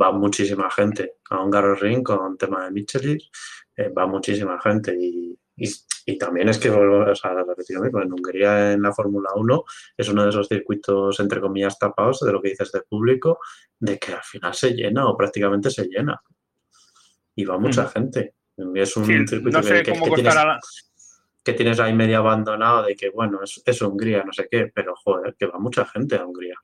va muchísima gente a un Ring con tema de Michelis. Eh, va muchísima gente. Y, también es que, o sea, en Hungría en la Fórmula 1 es uno de esos circuitos, entre comillas, tapados de lo que dices del público, de que al final se llena o prácticamente se llena. Y va mucha mm. gente. Es un circuito no sé cómo costará que tienes ahí medio abandonado de que, bueno, es, Hungría, no sé qué, pero joder, que va mucha gente a Hungría.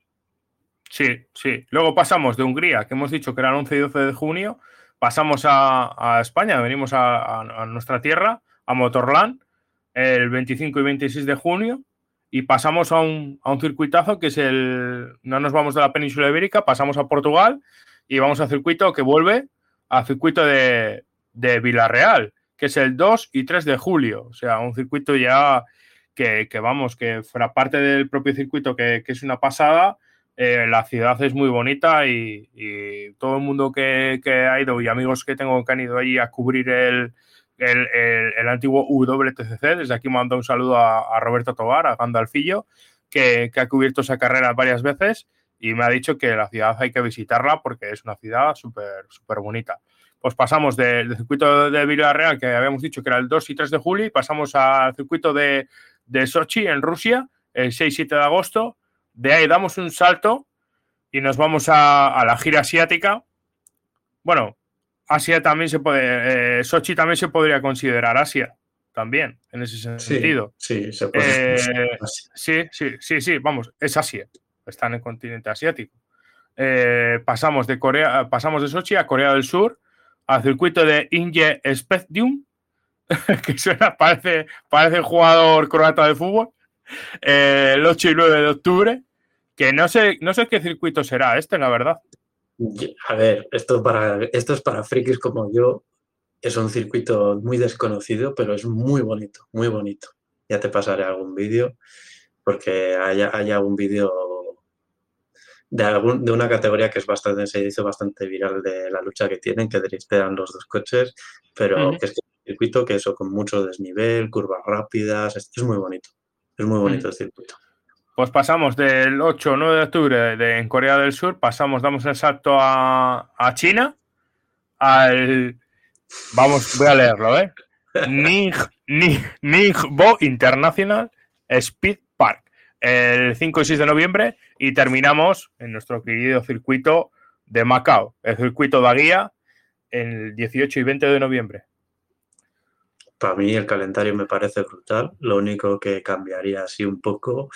Sí, sí. Luego pasamos de Hungría, que hemos dicho que era el 11 y 12 de junio, pasamos a, España, venimos a, nuestra tierra, a Motorland, el 25 y 26 de junio, y pasamos a un, un circuitazo que es el. No nos vamos de la península ibérica, pasamos a Portugal y vamos al circuito que vuelve al circuito de, de Villarreal que es el 2 y 3 de julio. O sea, un circuito ya que, vamos, que fuera parte del propio circuito, que, es una pasada. Eh, la ciudad es muy bonita y, todo el mundo que, ha ido y amigos que tengo que han ido ahí a cubrir el, el, antiguo WTCC. Desde aquí mando un saludo a, Roberto Tobar, a Gandalfillo, que, que, ha cubierto esa carrera varias veces y me ha dicho que la ciudad hay que visitarla porque es una ciudad súper súper bonita pues pasamos del circuito de Villarreal, que habíamos dicho que era el 2 y 3 de julio, y pasamos al circuito de, Sochi, en Rusia, el 6 y 7 de agosto. De ahí damos un salto y nos vamos a, la gira asiática. Bueno, Asia también se puede, eh, Sochi también se podría considerar Asia, también, en ese sentido. Sí, se puede. Eh, sí, sí, sí, sí, vamos, es Asia, está en el continente asiático. Eh, pasamos de Corea, pasamos de Sochi a Corea del Sur, al circuito de Inge Specdium, [laughs] que suena, parece, parece jugador croata de fútbol, eh, el 8 y 9 de octubre, que no sé, no sé qué circuito será este, la verdad. A ver, esto, para, esto es para frikis como yo. Es un circuito muy desconocido, pero es muy bonito, muy bonito. Ya te pasaré algún vídeo, porque haya, haya un vídeo de, algún, de una categoría que es bastante, se hizo bastante viral de la lucha que tienen, que driftean los dos coches, pero que es un circuito que eso con mucho desnivel, curvas rápidas, es, muy bonito, es muy bonito el circuito. Pues pasamos del 8 o 9 de octubre de, en Corea del Sur, pasamos, damos el salto a, a China, al... Vamos, voy a leerlo, ¿eh? [laughs] Ningbo International Speed el 5 y 6 de noviembre y terminamos en nuestro querido circuito de Macao, el circuito de Guía, el 18 y 20 de noviembre. Para mí el calendario me parece brutal. Lo único que cambiaría así un poco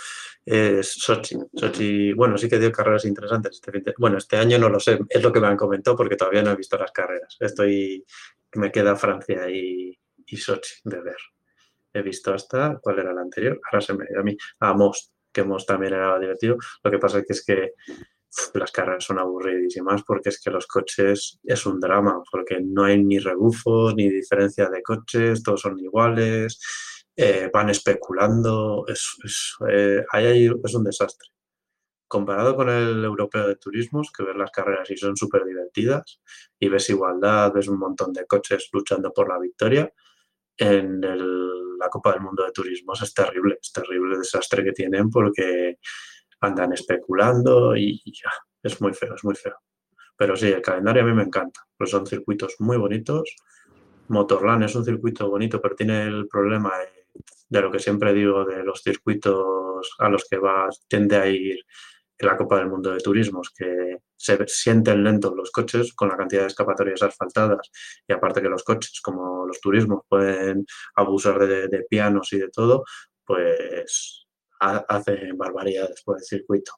es Sochi. Sochi, bueno, sí que dio carreras interesantes. Este bueno, este año no lo sé, es lo que me han comentado porque todavía no he visto las carreras. Estoy, me queda Francia y, y Sochi de ver. He visto hasta, ¿cuál era el anterior? Ahora se me dio a mí, a Most, que Most también era divertido. Lo que pasa es que es que las carreras son aburridísimas porque es que los coches es un drama, porque no hay ni rebufo, ni diferencia de coches, todos son iguales, eh, van especulando, es, es, eh, es un desastre. Comparado con el europeo de turismos, que ves las carreras y son súper divertidas, y ves igualdad, ves un montón de coches luchando por la victoria, en la Copa del Mundo de Turismos es terrible, es terrible el desastre que tienen porque andan especulando y ya, es muy feo, es muy feo. Pero sí, el calendario a mí me encanta, pues son circuitos muy bonitos. Motorland es un circuito bonito, pero tiene el problema de lo que siempre digo de los circuitos a los que va, tiende a ir en la Copa del Mundo de Turismos, que se sienten lentos los coches con la cantidad de escapatorias asfaltadas y aparte que los coches, como los turismos, pueden abusar de, pianos y de todo, pues hace barbaridades por el circuito.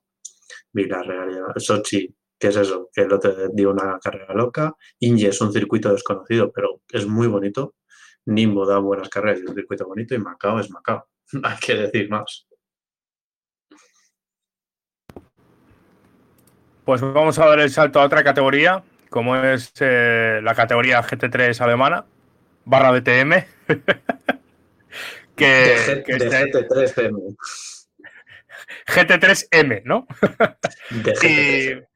realidad. Sochi, ¿qué es eso? Que no te dio una carrera loca. Inge es un circuito desconocido, pero es muy bonito. Nimbo da buenas carreras, es un circuito bonito y Macao es Macao. [laughs] Hay que decir más. Pues vamos a dar el salto a otra categoría, como es eh, la categoría GT3 alemana, barra DTM. [laughs] que, de, que de GT3M. GT3M, ¿no? [laughs]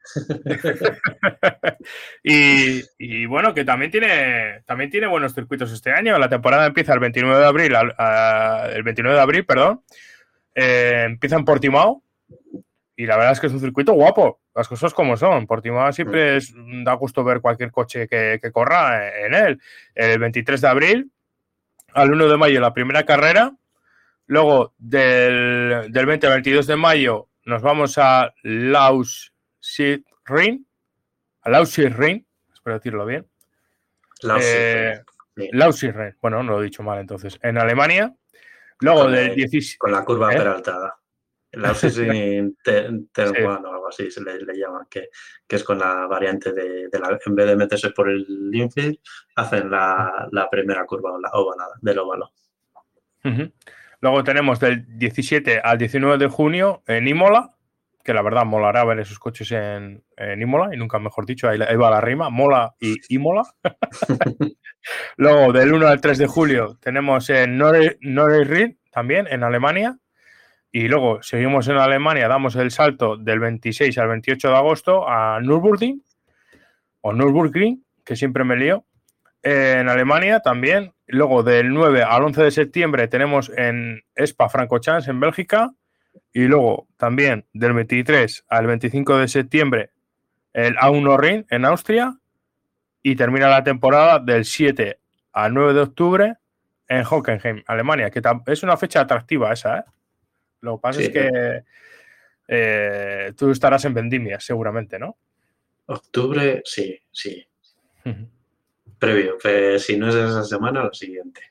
[laughs] y, y, bueno, que también tiene, también tiene buenos circuitos este año. La temporada empieza el 29 de abril, el 29 de abril, perdón. Eh, empieza en Portimao y la verdad es que es un circuito guapo. Las cosas como son. Portimao siempre es, da gusto ver cualquier coche que, que corra en él. El 23 de abril al 1 de mayo la primera carrera Luego, del, del 20 al 22 de mayo, nos vamos a Laus Ring, a Ring, espero decirlo bien. Eh, Ring, bueno, no lo he dicho mal entonces. En Alemania. Luego con del 16. Con la curva ¿Eh? peraltada. Lausirsring Terwan o algo así se le, llaman, que, que, es con la variante de, de la, en vez de meterse por el Linfield, hacen la, la primera curva ovalada, del óvalo. Uh Luego tenemos del 17 al 19 de junio en Imola, que la verdad molará ver esos coches en, en Imola, y nunca mejor dicho, ahí, va la rima, Mola y Imola. [laughs] Luego del 1 al 3 de julio tenemos en Nürburgring, también en Alemania. Y luego seguimos en Alemania, damos el salto del 26 al 28 de agosto a Nürburgring, o Nürburgring, que siempre me lío, en Alemania también. Luego del 9 al 11 de septiembre tenemos en Spa Francorchamps en Bélgica. Y luego también del 23 al 25 de septiembre el A1 Ring en Austria. Y termina la temporada del 7 al 9 de octubre en Hockenheim, Alemania, que es una fecha atractiva esa. ¿eh? Lo que pasa es que eh, tú estarás en Vendimia, seguramente, ¿no? Octubre, sí, sí previo, si no es esa semana, la siguiente.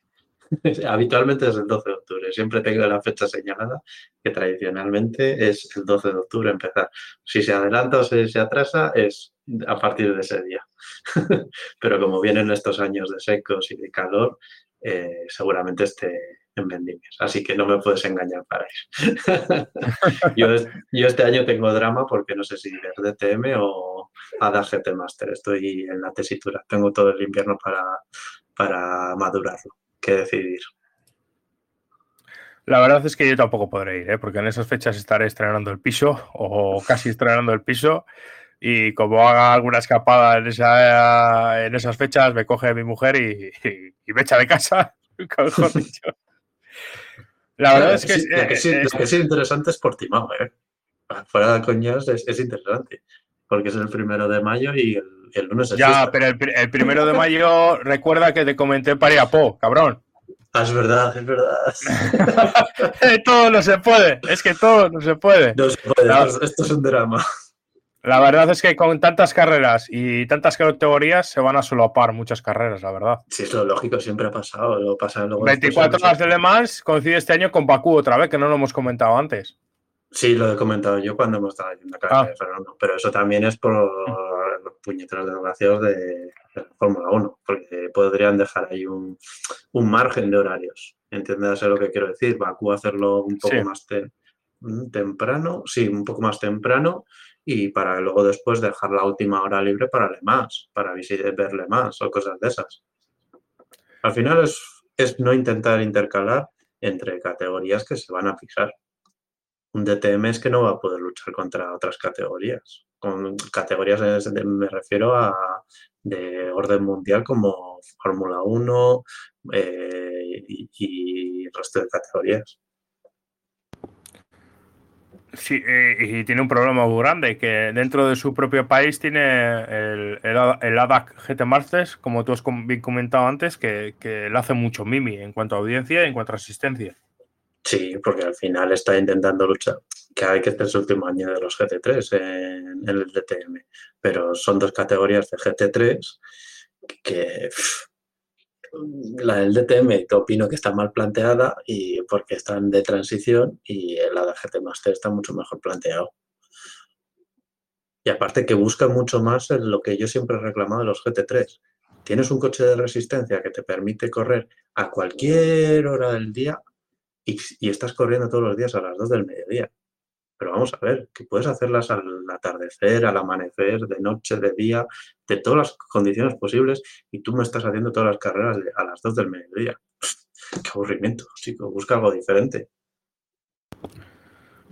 [laughs] Habitualmente es el 12 de octubre. Siempre tengo la fecha señalada, que tradicionalmente es el 12 de octubre empezar. Si se adelanta o se, se atrasa, es a partir de ese día. [laughs] Pero como vienen estos años de secos y de calor, eh, seguramente esté en vendimias. Así que no me puedes engañar para ir. [laughs] yo, este año tengo drama porque no sé si ir DTM o a GT Master. Estoy en la tesitura. Tengo todo el invierno para, para madurarlo. que decidir? La verdad es que yo tampoco podré ir, ¿eh? porque en esas fechas estaré estrenando el piso o casi estrenando el piso y como haga alguna escapada en, esa, en esas fechas me coge mi mujer y, me echa de casa. [laughs] La verdad es que, es, lo que, sí, eh, es interesante es Portimao, ¿eh? Fuera de coñas es, es, interesante, porque es el primero de mayo y el, el lunes es Ya, pero el, el, primero de mayo recuerda que te comenté Po, cabrón. Ah, es verdad, es verdad. [laughs] todo no se puede, es que todo no se puede. No se puede, esto es un drama. La verdad es que con tantas carreras y tantas categorías se van a solopar muchas carreras, la verdad. Sí, es lo lógico, siempre ha pasado. Lo pasa 24 horas de Le Mans coincide este año con Bakú otra vez, que no lo hemos comentado antes. Sí, lo he comentado yo cuando hemos estado haciendo carrera de Fernando, pero eso también es por los puñeteros desgraciados de, Fórmula 1, porque podrían dejar ahí un, margen de horarios. ¿Entiendes lo que quiero decir? Bakú hacerlo un poco más temprano, sí, un poco más temprano y para luego después dejar la última hora libre para más, para verle más o cosas de esas. Al final es, es no intentar intercalar entre categorías que se van a fijar. Un DTM es que no va a poder luchar contra otras categorías. Con categorías me refiero a de orden mundial como Fórmula 1 eh, y, y resto de categorías. Sí, y tiene un problema muy grande, que dentro de su propio país tiene el, el, ADAC GT Masters, como tú has comentado antes, que, que le hace mucho mimi en cuanto a audiencia y en cuanto a asistencia. Sí, porque al final está intentando luchar, que hay que es el último año de los GT3 en, el DTM, pero son dos categorías de GT3 que la del DTM te opino que está mal planteada y porque están de transición y la de GT Master está mucho mejor planteado. Y aparte que busca mucho más lo que yo siempre he reclamado de los GT3. Tienes un coche de resistencia que te permite correr a cualquier hora del día y, y estás corriendo todos los días a las 2 del mediodía. Pero vamos a ver, que puedes hacerlas al atardecer, al amanecer, de noche, de día, de todas las condiciones posibles y tú me estás haciendo todas las carreras a las 2 del mediodía. Qué aburrimiento, chico, busca algo diferente.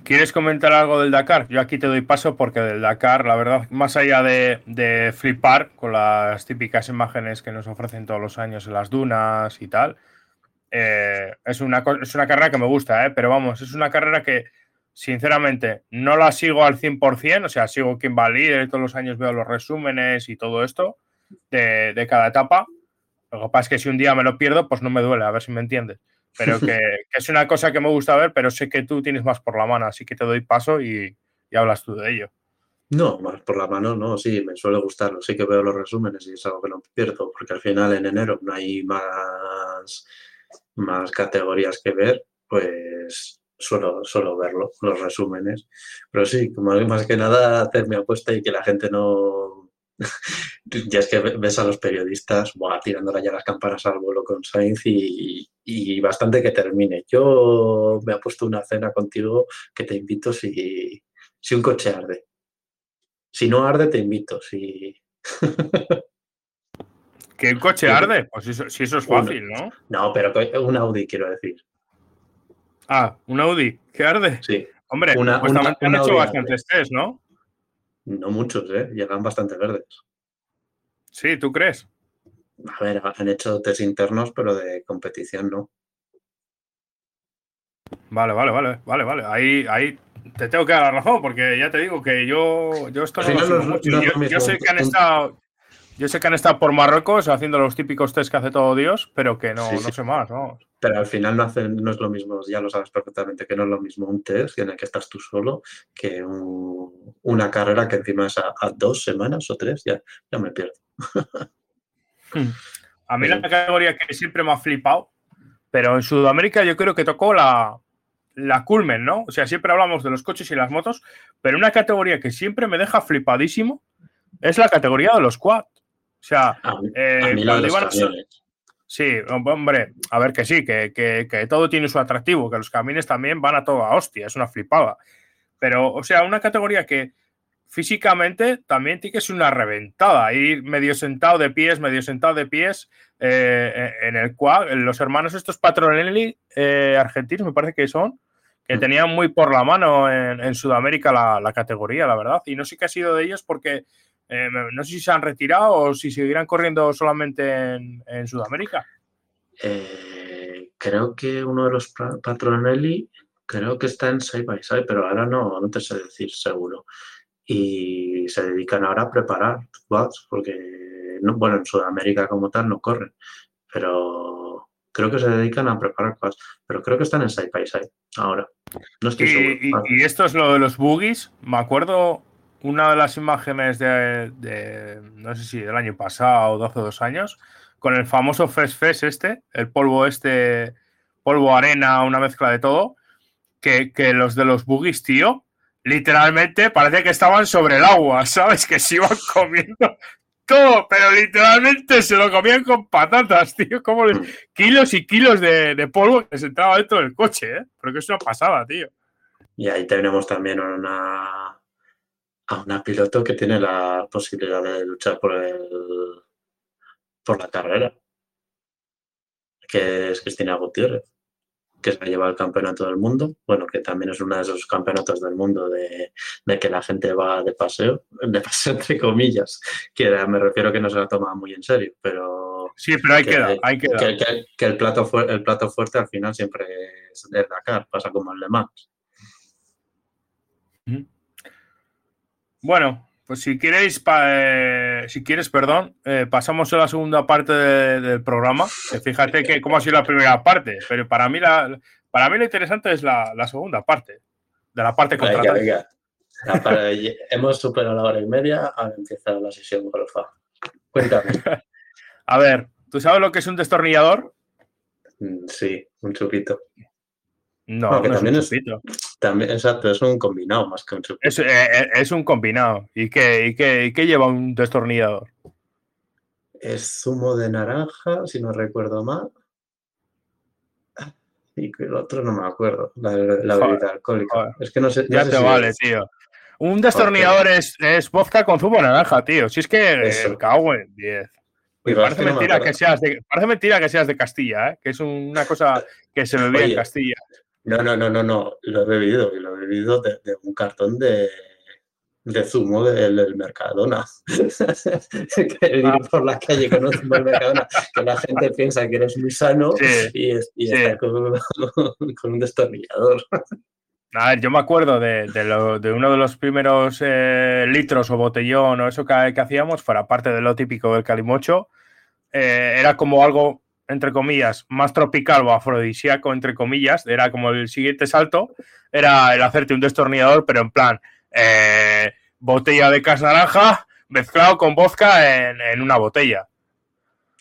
¿Quieres comentar algo del Dakar? Yo aquí te doy paso porque del Dakar, la verdad, más allá de, flipar con las típicas imágenes que nos ofrecen todos los años en las dunas y tal, eh, es, una, es una carrera que me gusta, ¿eh? pero vamos, es una carrera que sinceramente, no la sigo al 100%, o sea, sigo quien va líder, todos los años veo los resúmenes y todo esto de, cada etapa. Lo que pasa es que si un día me lo pierdo, pues no me duele, a ver si me entiendes. Pero [laughs] que, es una cosa que me gusta ver, pero sé que tú tienes más por la mano, así que te doy paso y, hablas tú de ello. No, más por la mano, no, sí, me suele gustarlo. Sí que veo los resúmenes y es algo que no pierdo, porque al final en enero no hay más, más categorías que ver, pues suelo, suelo verlo, los resúmenes. Pero sí, como más que nada hacer mi apuesta y que la gente no... [laughs] ya es que ves a los periodistas buah, tirándola ya las campanas al vuelo con Sainz y, y, bastante que termine. Yo me he puesto una cena contigo que te invito si, si un coche arde. Si no arde, te invito. Si... [laughs] ¿Que el coche arde? Pues eso, si eso es fácil, ¿no? No, pero un Audi, quiero decir. Ah, un Audi que arde. Sí. Hombre, una, pues han hecho bastantes test, ¿no? No muchos, ¿eh? Llegan bastante verdes. Sí, ¿tú crees? A ver, han hecho test internos, pero de competición no. Vale, vale, vale, vale, vale. Ahí, ahí te tengo que dar la razón, porque ya te digo que yo, yo esto no mucho. yo, sé que han estado, yo sé que han estado por Marruecos haciendo los típicos test que hace todo Dios, pero que no, no sé más, ¿no? Pero al final no, hacen, no es lo mismo, ya lo sabes perfectamente, que no es lo mismo un test en el que estás tú solo que una carrera que encima es a, dos semanas o tres, ya, ya me pierdo. Hmm. a mí la categoría que siempre me ha flipado, pero en Sudamérica yo creo que tocó la, la culmen, ¿no? O sea, siempre hablamos de los coches y las motos, pero una categoría que siempre me deja flipadísimo es la categoría de los quad. O sea, eh, Sí, hombre, a ver que sí, que, todo tiene su atractivo, que los camines también van a toda hostia, es una flipada. Pero, o sea, una categoría que físicamente también tiene que ser una reventada, ir medio sentado de pies, medio sentado de pies, eh, en el cual los hermanos estos Patronelli eh, argentinos, me parece que son, que mm. tenían muy por la mano en, Sudamérica la, la, categoría, la verdad. Y no sé qué ha sido de ellos porque eh, no sé si se han retirado o si seguirán corriendo solamente en, Sudamérica. Eh, creo que uno de los Patronelli, creo que está en Side by Side, pero ahora no, no te sé decir seguro. Y se dedican ahora a preparar bots, porque, bueno, en Sudamérica como tal no corren, pero creo que se dedican a preparar cosas, pero creo que están en Side by Side ahora. No estoy Y, seguro. y- y esto es lo de los boogies. Me acuerdo una de las imágenes de, no sé si del año pasado o 12 o dos años, con el famoso Fresh Fest este, el polvo este, polvo arena, una mezcla de todo, que, que los de los boogies, tío, literalmente parece que estaban sobre el agua, [laughs] ¿sabes? Que se iban comiendo todo, pero literalmente se lo comían con patatas, tío. Como kilos y kilos de, de polvo que se entraba dentro del coche, ¿eh? Pero que es una pasada, tío. Y ahí tenemos también una, a una piloto que tiene la posibilidad de luchar por el por la carrera, que es Cristina Gutiérrez, que se ha llevado el campeonato del mundo. Bueno, que también es uno de esos campeonatos del mundo de, de que la gente va de paseo, de paseo entre comillas, que me refiero que no se la toma muy en serio, pero Sí, pero ahí Que- queda, queda. que, que- que el, plato fu- el plato fuerte al final siempre es el Dakar, pasa como el Le Mans. Bueno, pues si queréis, eh, si quieres, perdón, eh, pasamos a la segunda parte de- del programa. Que fíjate que cómo ha sido la primera parte, pero para mí la, para mí lo interesante es la, la segunda parte, de la parte Venga, venga. Para- hemos superado la hora y media, ahora empieza la sesión golfa. Cuéntame. [laughs] A ver, ¿tú sabes lo que es un destornillador? Mm, Sí, un chupito. No, No, que no es un también es- chupito. También, exacto, es un combinado más que un. Es, eh, eh, es un combinado. ¿Y qué, y, qué, y qué lleva un destornillador? Es zumo de naranja, si no recuerdo mal. Y que el otro no me acuerdo, la, la Joder, bebida alcohólica. joder. Es que no sé. no Ya sé te si vale, es- tío. Un destornillador es, es vodka con zumo de naranja, tío. Si es que Eso. cago en 10. Digo, es parece, no me mentira que seas de, parece mentira que seas de Castilla, ¿eh? que es una cosa que se bebía en Oye. Castilla. No, no, no, no, no, lo he bebido y lo he bebido de, de un cartón de, de zumo del, del Mercadona. [laughs] que ir por la calle con un zumo del Mercadona, que la gente piensa que eres muy sano Sí, y, es- y sí. está con, [laughs] con un destornillador. A ver, yo me acuerdo de, de lo- de uno de los primeros eh, litros o botellón o eso que, que hacíamos, fuera parte de lo típico del calimocho, eh, era como algo, entre comillas, más tropical o afrodisíaco, entre comillas, era como el siguiente salto, era el hacerte un destornillador, pero en plan, eh, botella de cas naranja mezclado con vodka en, en una botella.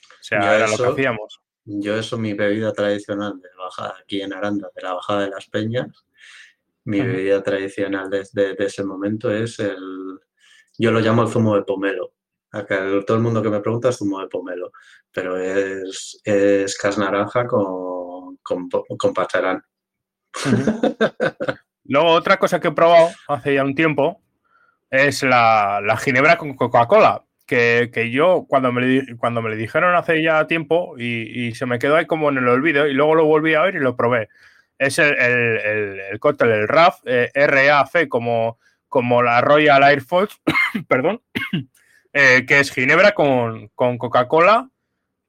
O sea, Yo era lo que hacíamos. Yo eso, mi bebida tradicional de bajada aquí en Aranda, de la bajada de las Peñas, mi bebida tradicional desde de ese momento es el, yo lo llamo el zumo de pomelo. El- todo el mundo que me pregunta es zumo de pomelo, pero es, es cas naranja con, con, con. Luego, otra cosa que he probado hace ya un tiempo es la, la ginebra con Coca-Cola. Que, que yo, cuando me, cuando me lo dijeron hace ya tiempo y, y se me quedó ahí como en el olvido, y luego lo volví a ver y lo probé. Es el, el, el- el cóctel, el RAF, eh, RAF, como, como la Royal Air Force, [coughs] perdón, eh, que es ginebra con, con Coca-Cola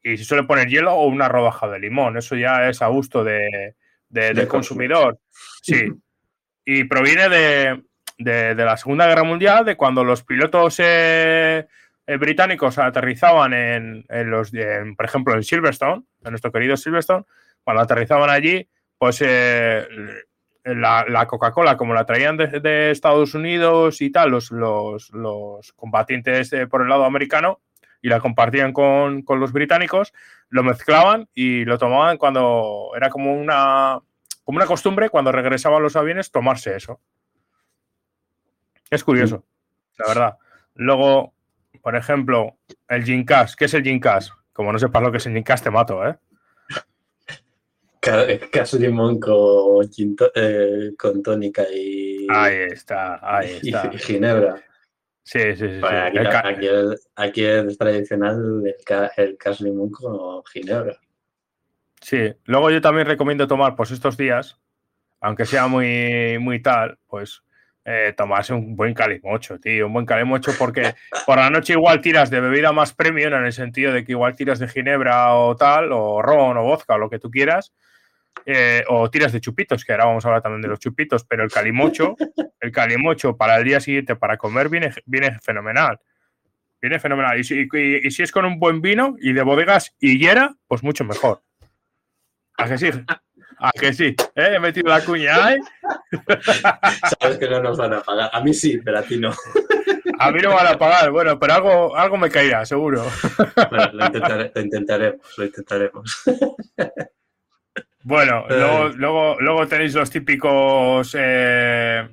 y se suele poner hielo o una rodaja de limón. Eso ya es a gusto de, de- del Del consumidor. Sí. Y proviene de, de- de la Segunda Guerra Mundial, de cuando los pilotos eh, eh, británicos aterrizaban en, en los, en, por ejemplo, en Silverstone, en nuestro querido Silverstone, cuando aterrizaban allí, pues eh, la, la Coca-Cola, como la traían de, de Estados Unidos y tal, los, los, los combatientes por el lado americano, y la compartían con, con los británicos, lo mezclaban y lo tomaban cuando era como una, como una costumbre, cuando regresaban los aviones, tomarse eso. Es curioso, la verdad. Luego, por ejemplo, el Ginkas. ¿Qué es el Ginkas? Como no sepas lo que es el Ginkas, te mato, ¿eh? Ca- Cas limón con, eh, con tónica y, Ahí está, ahí está. y ginebra. Sí, sí, sí. Bueno, aquí, El aquí es, aquí es tradicional el, el limón con ginebra. Sí, luego yo también recomiendo tomar, pues estos días, aunque sea muy, muy tal, pues eh, tomarse un buen calimocho, tío, un buen calimocho, porque [laughs] por la noche igual tiras de bebida más premium, en el sentido de que igual tiras de ginebra o tal, o ron o vodka o lo que tú quieras, eh, o tiras de chupitos, que ahora vamos a hablar también de los chupitos, pero el calimocho, [laughs] el calimocho para el día siguiente para comer viene, viene fenomenal. Viene fenomenal. Y si, y- y si es con un buen vino y de bodegas higuera, pues mucho mejor. ¿A que sí? ¿A que sí? ¿Eh? He metido la cuña ahí. [laughs] Sabes que no nos van a pagar. A mí sí, pero a ti no. [laughs] A mí no van a pagar, bueno, pero algo, algo me caerá, seguro. Bueno, lo, intentaremos, lo intentaremos. Bueno, luego, luego, luego tenéis los típicos eh,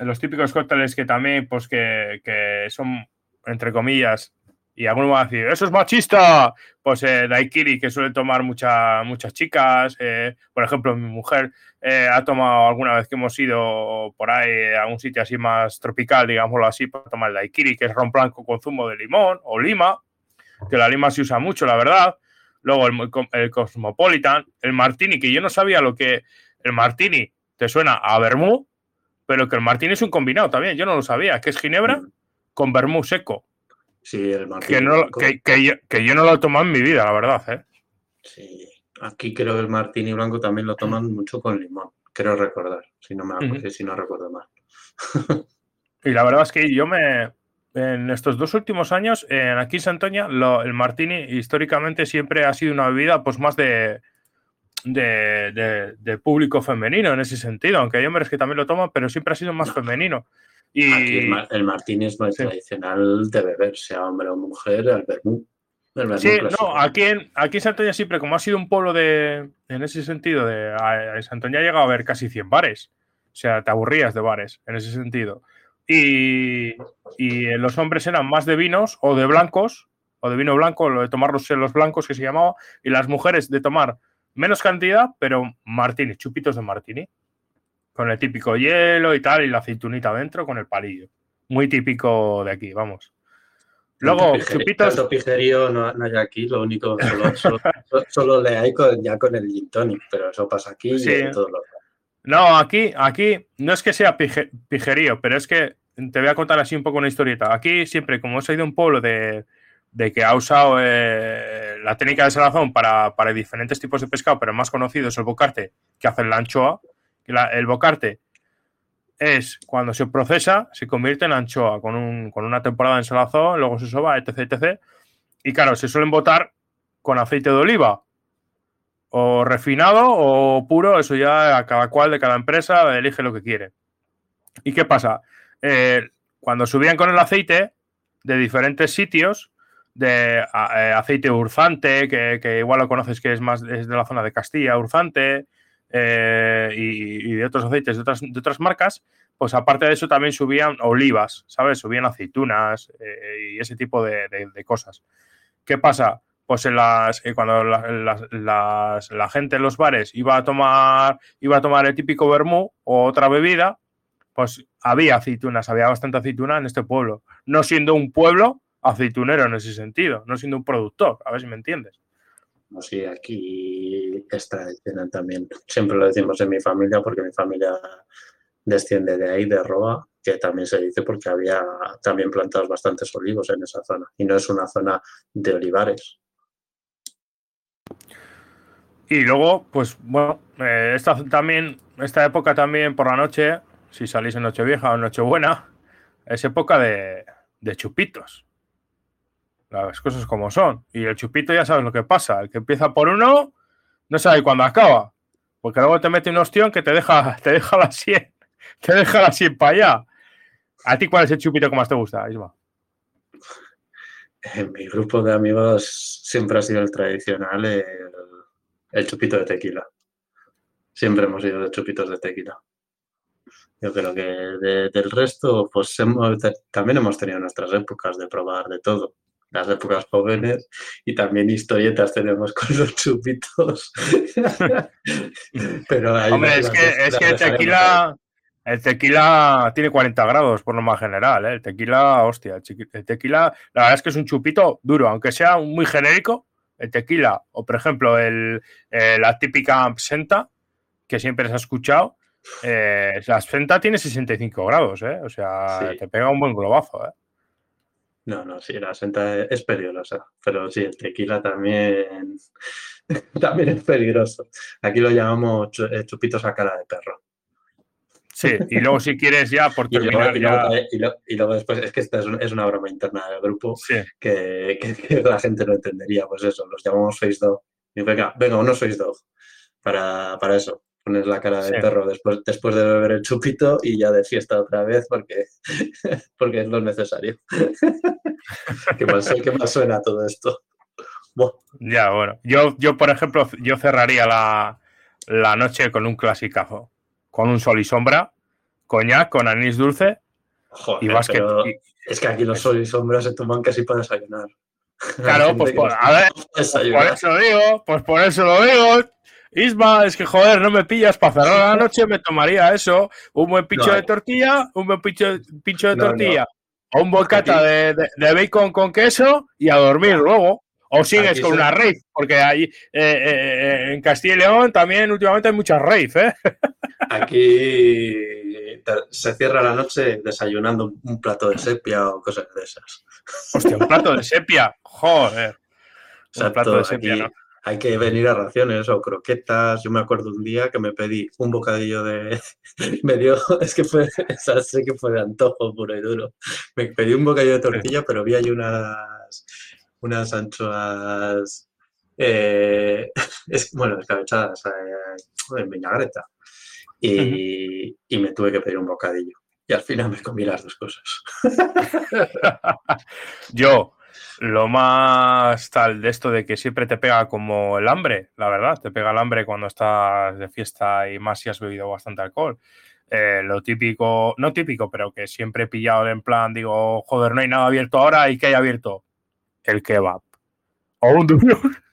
los típicos cócteles que también, pues que, que son, entre comillas, y algunos van a decir, eso es machista. Pues eh, daiquiri, que suele tomar muchas muchas chicas. Eh, por ejemplo, mi mujer eh, ha tomado alguna vez que hemos ido por ahí a un sitio así más tropical, digámoslo así, para tomar el daiquiri, que es ron blanco con zumo de limón o lima, que la lima se usa mucho, la verdad. Luego el, el Cosmopolitan, el martini, que yo no sabía lo que el martini te suena a vermú, pero que el martini es un combinado también, yo no lo sabía, que es ginebra con vermú seco. Sí, el Que, no, que, yo, que, yo, no lo he tomado en mi vida, la verdad. ¿eh? Sí, aquí creo que el martini blanco también lo toman mucho con limón, creo recordar, si no, me, si no recuerdo mal. [laughs] y la verdad es que yo me. En estos dos últimos años, en aquí en Santoña, el martini históricamente siempre ha sido una bebida pues más de, de, de, público femenino en ese sentido, aunque hay hombres que también lo toman, pero siempre ha sido más femenino. Y... el, Martín es muy tradicional de beber, sea hombre o mujer, el vermú. sí, no, aquí en, aquí en Santoña siempre, como ha sido un pueblo de, en ese sentido, de, en Santoña ha llegado a haber casi 100 bares. O sea, te aburrías de bares, en ese sentido. Y, y los hombres eran más de vinos o de blancos, o de vino blanco, lo de tomar los, los blancos que se llamaba, y las mujeres de tomar menos cantidad, pero martini, chupitos de martini con el típico hielo y tal, y la aceitunita dentro con el palillo. Muy típico de aquí, vamos. Luego, chupitos. Tanto pijerío no, no, hay aquí, lo único, solo, [laughs] solo, le hay ya con el gin tonic, pero eso pasa aquí y en todos los No, aquí, aquí no es que sea pijerío, pero es que te voy a contar así un poco una historieta. Aquí siempre, como he sido un pueblo de, de que ha usado eh, la técnica de salazón para, para, diferentes tipos de pescado, pero el más conocido es el bocarte, que hace la anchoa, el bocarte es cuando se procesa, se convierte en anchoa con, una temporada en salazón, luego se soba, etc, etc. Y claro, se suelen botar con aceite de oliva, o refinado o puro, eso ya a cada cual de cada empresa elige lo que quiere. ¿Y qué pasa? Eh, cuando subían con el aceite de diferentes sitios, de eh, aceite urzante, que, igual lo conoces que es más es de la zona de Castilla, urzante, eh, y, de otros aceites de otras, marcas, pues aparte de eso también subían olivas, ¿sabes? Subían aceitunas y ese tipo de, cosas. ¿Qué pasa? Pues en las, cuando la, gente en los bares iba a tomar, iba a tomar el típico vermú o otra bebida, pues había aceitunas, había bastante aceituna en este pueblo. No siendo un pueblo aceitunero en ese sentido, no siendo un productor, a ver si me entiendes. Sí, aquí es tradicional también. Siempre lo decimos en mi familia porque mi familia desciende de ahí, de Roa, que también se dice porque había también plantados bastantes olivos en esa zona y no es una zona de olivares. Y luego, pues bueno, eh, esta, también, esta época también por la noche, si salís en Nochevieja o Nochebuena, es época de, de chupitos las cosas como son. Y el chupito ya sabes lo que pasa. El que empieza por uno no sabe cuándo acaba. Porque luego te mete un ostión que te deja, [laughs] te deja la 100, te deja la 100 para allá. ¿A ti cuál es el chupito que más te gusta, Isma? En mi grupo de amigos siempre ha sido el tradicional, el, chupito de tequila. Siempre hemos ido de chupitos de tequila. Yo creo que del resto, pues también hemos tenido nuestras épocas de probar de todo las épocas jóvenes y también historietas tenemos [laughs] con los chupitos. Pero Hombre, es que, es que el tequila, el tequila tiene 40 grados por lo más general. ¿eh? El tequila, hostia, el tequila, la verdad es que es un chupito duro, aunque sea muy genérico. El tequila, o por ejemplo, el, eh, la típica absenta, que siempre se ha escuchado, eh, la absenta tiene 65 grados, ¿eh? o sea, te pega un buen globazo. ¿eh? No, no, sí, la senta es peligrosa, pero sí, el tequila también, [laughs] también es peligroso. Aquí lo llamamos eh, chupitos a cara de perro. Sí, y luego si quieres ya por [laughs] terminar y luego, después, es que esta es, una broma interna del grupo que, la gente no entendería, pues eso, los llamamos face dog. Y venga, venga, uno face dog. para, para eso. Pones la cara de Sí. perro después, después de beber el chupito y ya de fiesta otra vez porque, [laughs] porque es lo necesario. qué, su- qué mal suena todo esto. Ya, bueno. Yo, yo por ejemplo, yo cerraría la, la noche con un clasicazo. Con un sol y sombra, coñac con anís dulce joder, y básquet. es que aquí los sol y sombras se toman casi para desayunar. [laughs] Claro, pues que por, a ver, por eso lo digo, pues por eso lo digo. Isma, es que joder, no me pillas para cerrar la [laughs] noche, me tomaría eso, un buen pincho No, de eh. tortilla, un buen pincho, pincho de No, tortilla, o un bocata de, de- de bacon con queso y a dormir luego. O sigues Aquí con una rave, porque ahí eh, eh, en Castilla y León también últimamente hay muchas rave, ¿eh? [laughs] Aquí se cierra la noche desayunando un- un plato de sepia o cosas de esas. Hostia, un plato de [laughs] sepia, joder. Un Exacto, plato de sepia, aquí ¿no? Hay que venir a raciones o croquetas. Yo me acuerdo un día que me pedí un bocadillo de. [laughs] Me dio. Es que fue. [laughs] esa sé que fue de antojo puro y duro. Me pedí un bocadillo de tortilla, pero vi ahí unas. Unas anchoas. eh, [laughs] es, bueno, escabechadas eh, en vinagreta. Y, y me tuve que pedir un bocadillo. Y al final me comí las dos cosas. Yo, lo más tal de esto de que siempre te pega como el hambre, la verdad, te pega el hambre cuando estás de fiesta y más si has bebido bastante alcohol. Eh, lo típico, no típico, pero que siempre he pillado en plan, digo, joder, no hay nada abierto ahora y que hay abierto el kebab. O un. [laughs]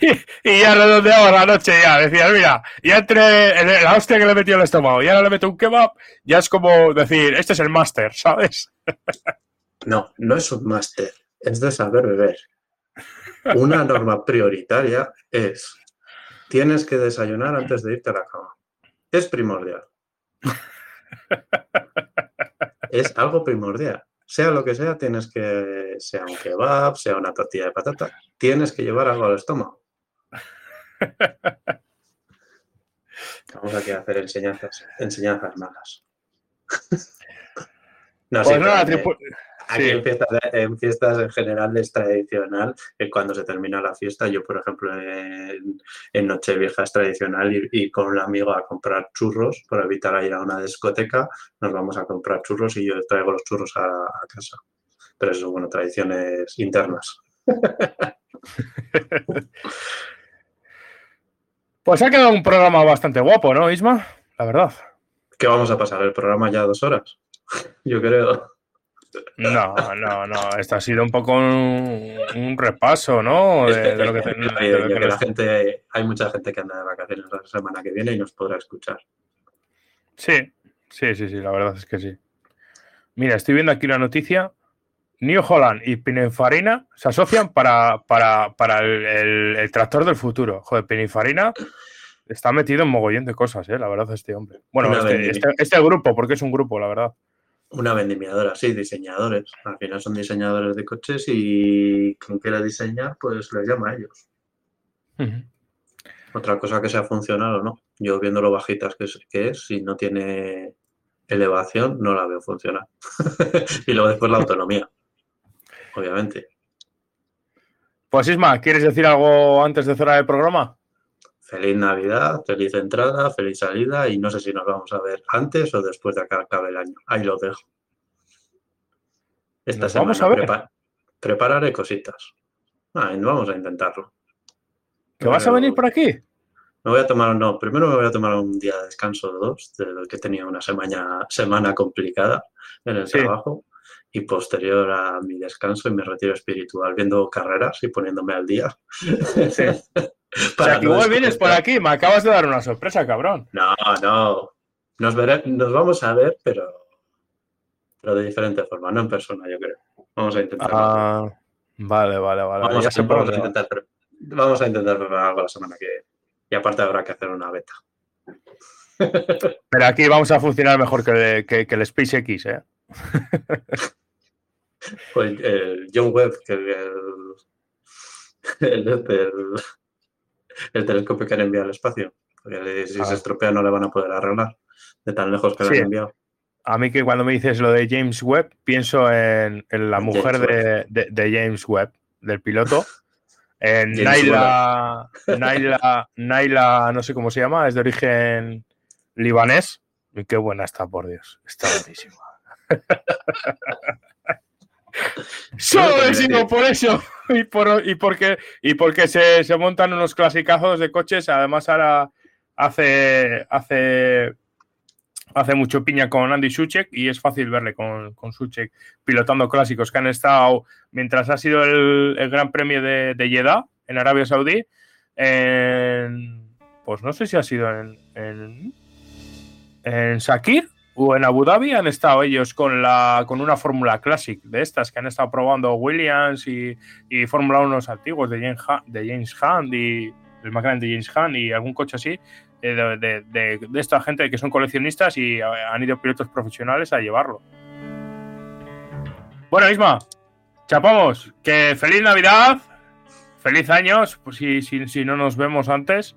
Y, y ya redondeaba la noche ya, decías, mira, ya entre en la hostia que le metió el estómago y ahora le meto un kebab, ya es como decir, este es el máster, [laughs] ¿sabes? No, no es un máster, es de saber beber. Una [laughs] norma prioritaria es, tienes que desayunar antes de irte a la cama. Es primordial. Es algo primordial. Sea lo que sea, tienes que, sea un kebab, sea una tortilla de patata, tienes que llevar algo al estómago. Vamos aquí a hacer enseñanzas, enseñanzas malas. [laughs] No, Pues sí, nada, Aquí Sí. en, fiestas, en fiestas en general es tradicional que cuando se termina la fiesta, yo por ejemplo en, en Nochevieja es tradicional ir, ir con un amigo a comprar churros por evitar ir a una discoteca, nos vamos a comprar churros y yo traigo los churros a, a casa. Pero eso, bueno, tradiciones internas. [laughs] Pues ha quedado un programa bastante guapo, ¿no, Isma? La verdad. ¿Qué vamos a pasar? ¿El programa ya dos horas? [laughs] Yo creo. No, no, no. Esto ha sido un poco un, un repaso, ¿no? De, de lo que, te- de Oye, lo ya que que nos- la gente, hay mucha gente que anda de vacaciones la semana que viene y nos podrá escuchar. Sí, sí, sí, sí, la verdad es que sí. Mira, estoy viendo aquí la noticia. New Holland y Pininfarina se asocian para, para, para el, el- el tractor del futuro. Joder, Pininfarina está metido en mogollón de cosas, ¿eh? La verdad, este hombre. Bueno, este, este, este grupo, porque es un grupo, la verdad. Una vendimiadora, sí, diseñadores. Al final son diseñadores de coches y quien quiera diseñar, pues les llama a ellos. Otra cosa que sea funcional o no. Yo viendo lo bajitas que es, que es, si no tiene elevación, no la veo funcionar. [laughs] y luego después la autonomía, obviamente. Pues Isma, ¿quieres decir algo antes de cerrar el programa? Feliz Navidad, feliz entrada, feliz salida y no sé si nos vamos a ver antes o después de que acabe el año. Ahí lo dejo. Esta ¿Nos vamos semana a ver? prepa- prepararé cositas. Ah, vamos a intentarlo. ¿Que vas a venir por aquí? Me voy a tomar, no, primero me voy a tomar un día de descanso de dos, de lo que tenía una semana, semana complicada en el Sí. trabajo. Y posterior a mi descanso y mi retiro espiritual, viendo carreras y poniéndome al día. Sí. [laughs] O sea, que no igual vienes por aquí, me acabas de dar una sorpresa, cabrón. No, no. Nos, vere- nos vamos a ver, pero, pero de diferente forma, no en persona, yo creo. Vamos a intentar. Ah, vale, vale, vale. vamos, a, vamos intentar vamos a intentar preparar algo la semana que viene. Y aparte habrá que hacer una beta. [laughs] Pero aquí vamos a funcionar mejor que, que- que el SpaceX, ¿eh? [laughs] Pues el John Webb, que el, el, el- el telescopio que han enviado al espacio. Porque si Ah. se estropea no le van a poder arreglar de tan lejos que lo Sí. han enviado. A mí que cuando me dices lo de James Webb, pienso en, en la mujer de- de James Webb, del piloto. [laughs] En Naila, Naila, Naila, no sé cómo se llama, es de origen libanés. Y qué buena está, por Dios. Está buenísima. [laughs] Solo decimos por eso. [laughs] Y, por, y porque, y porque se, se, montan unos clasicazos de coches. Además, ahora hace, hace, hace mucho piña con Andy Suchek y es fácil verle con, con Suchek pilotando clásicos que han estado mientras ha sido el, el Gran Premio de, de, Jeddah en Arabia Saudí. En, pues no sé si ha sido en, en, en Shakir o en Abu Dhabi han estado ellos con, la, con una Fórmula Classic de estas que han estado probando Williams y, y Fórmula 1 antiguos de James, de James Hunt y el McLaren de James Hunt y algún coche así eh, de, de, de, esta gente que son coleccionistas y han ido pilotos profesionales a llevarlo. Bueno, Isma, chapamos, que feliz Navidad, feliz años, pues si, si, si no nos vemos antes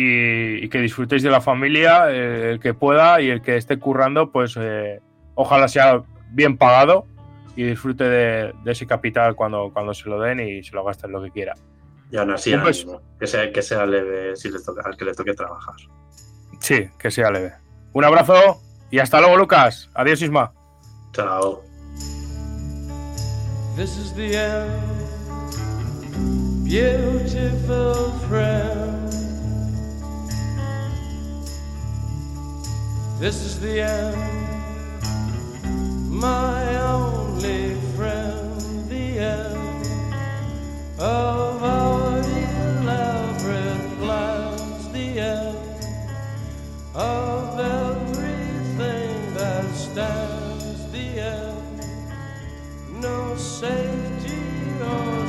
y, y, que disfrutéis de la familia, eh, el que pueda y el que esté currando, pues eh, ojalá sea bien pagado y disfrute de, de, ese capital cuando, cuando se lo den y se lo gasten lo que quiera. Y aún así, pues, que, sea, que sea leve si le toca, al que le toque trabajar. Sí, que sea leve. Un abrazo y hasta luego, Lucas. Adiós, Isma. Chao. This is the end, beautiful friend. This is the end, my only friend, the end of our elaborate plans, the end of everything that stands, the end, no safety or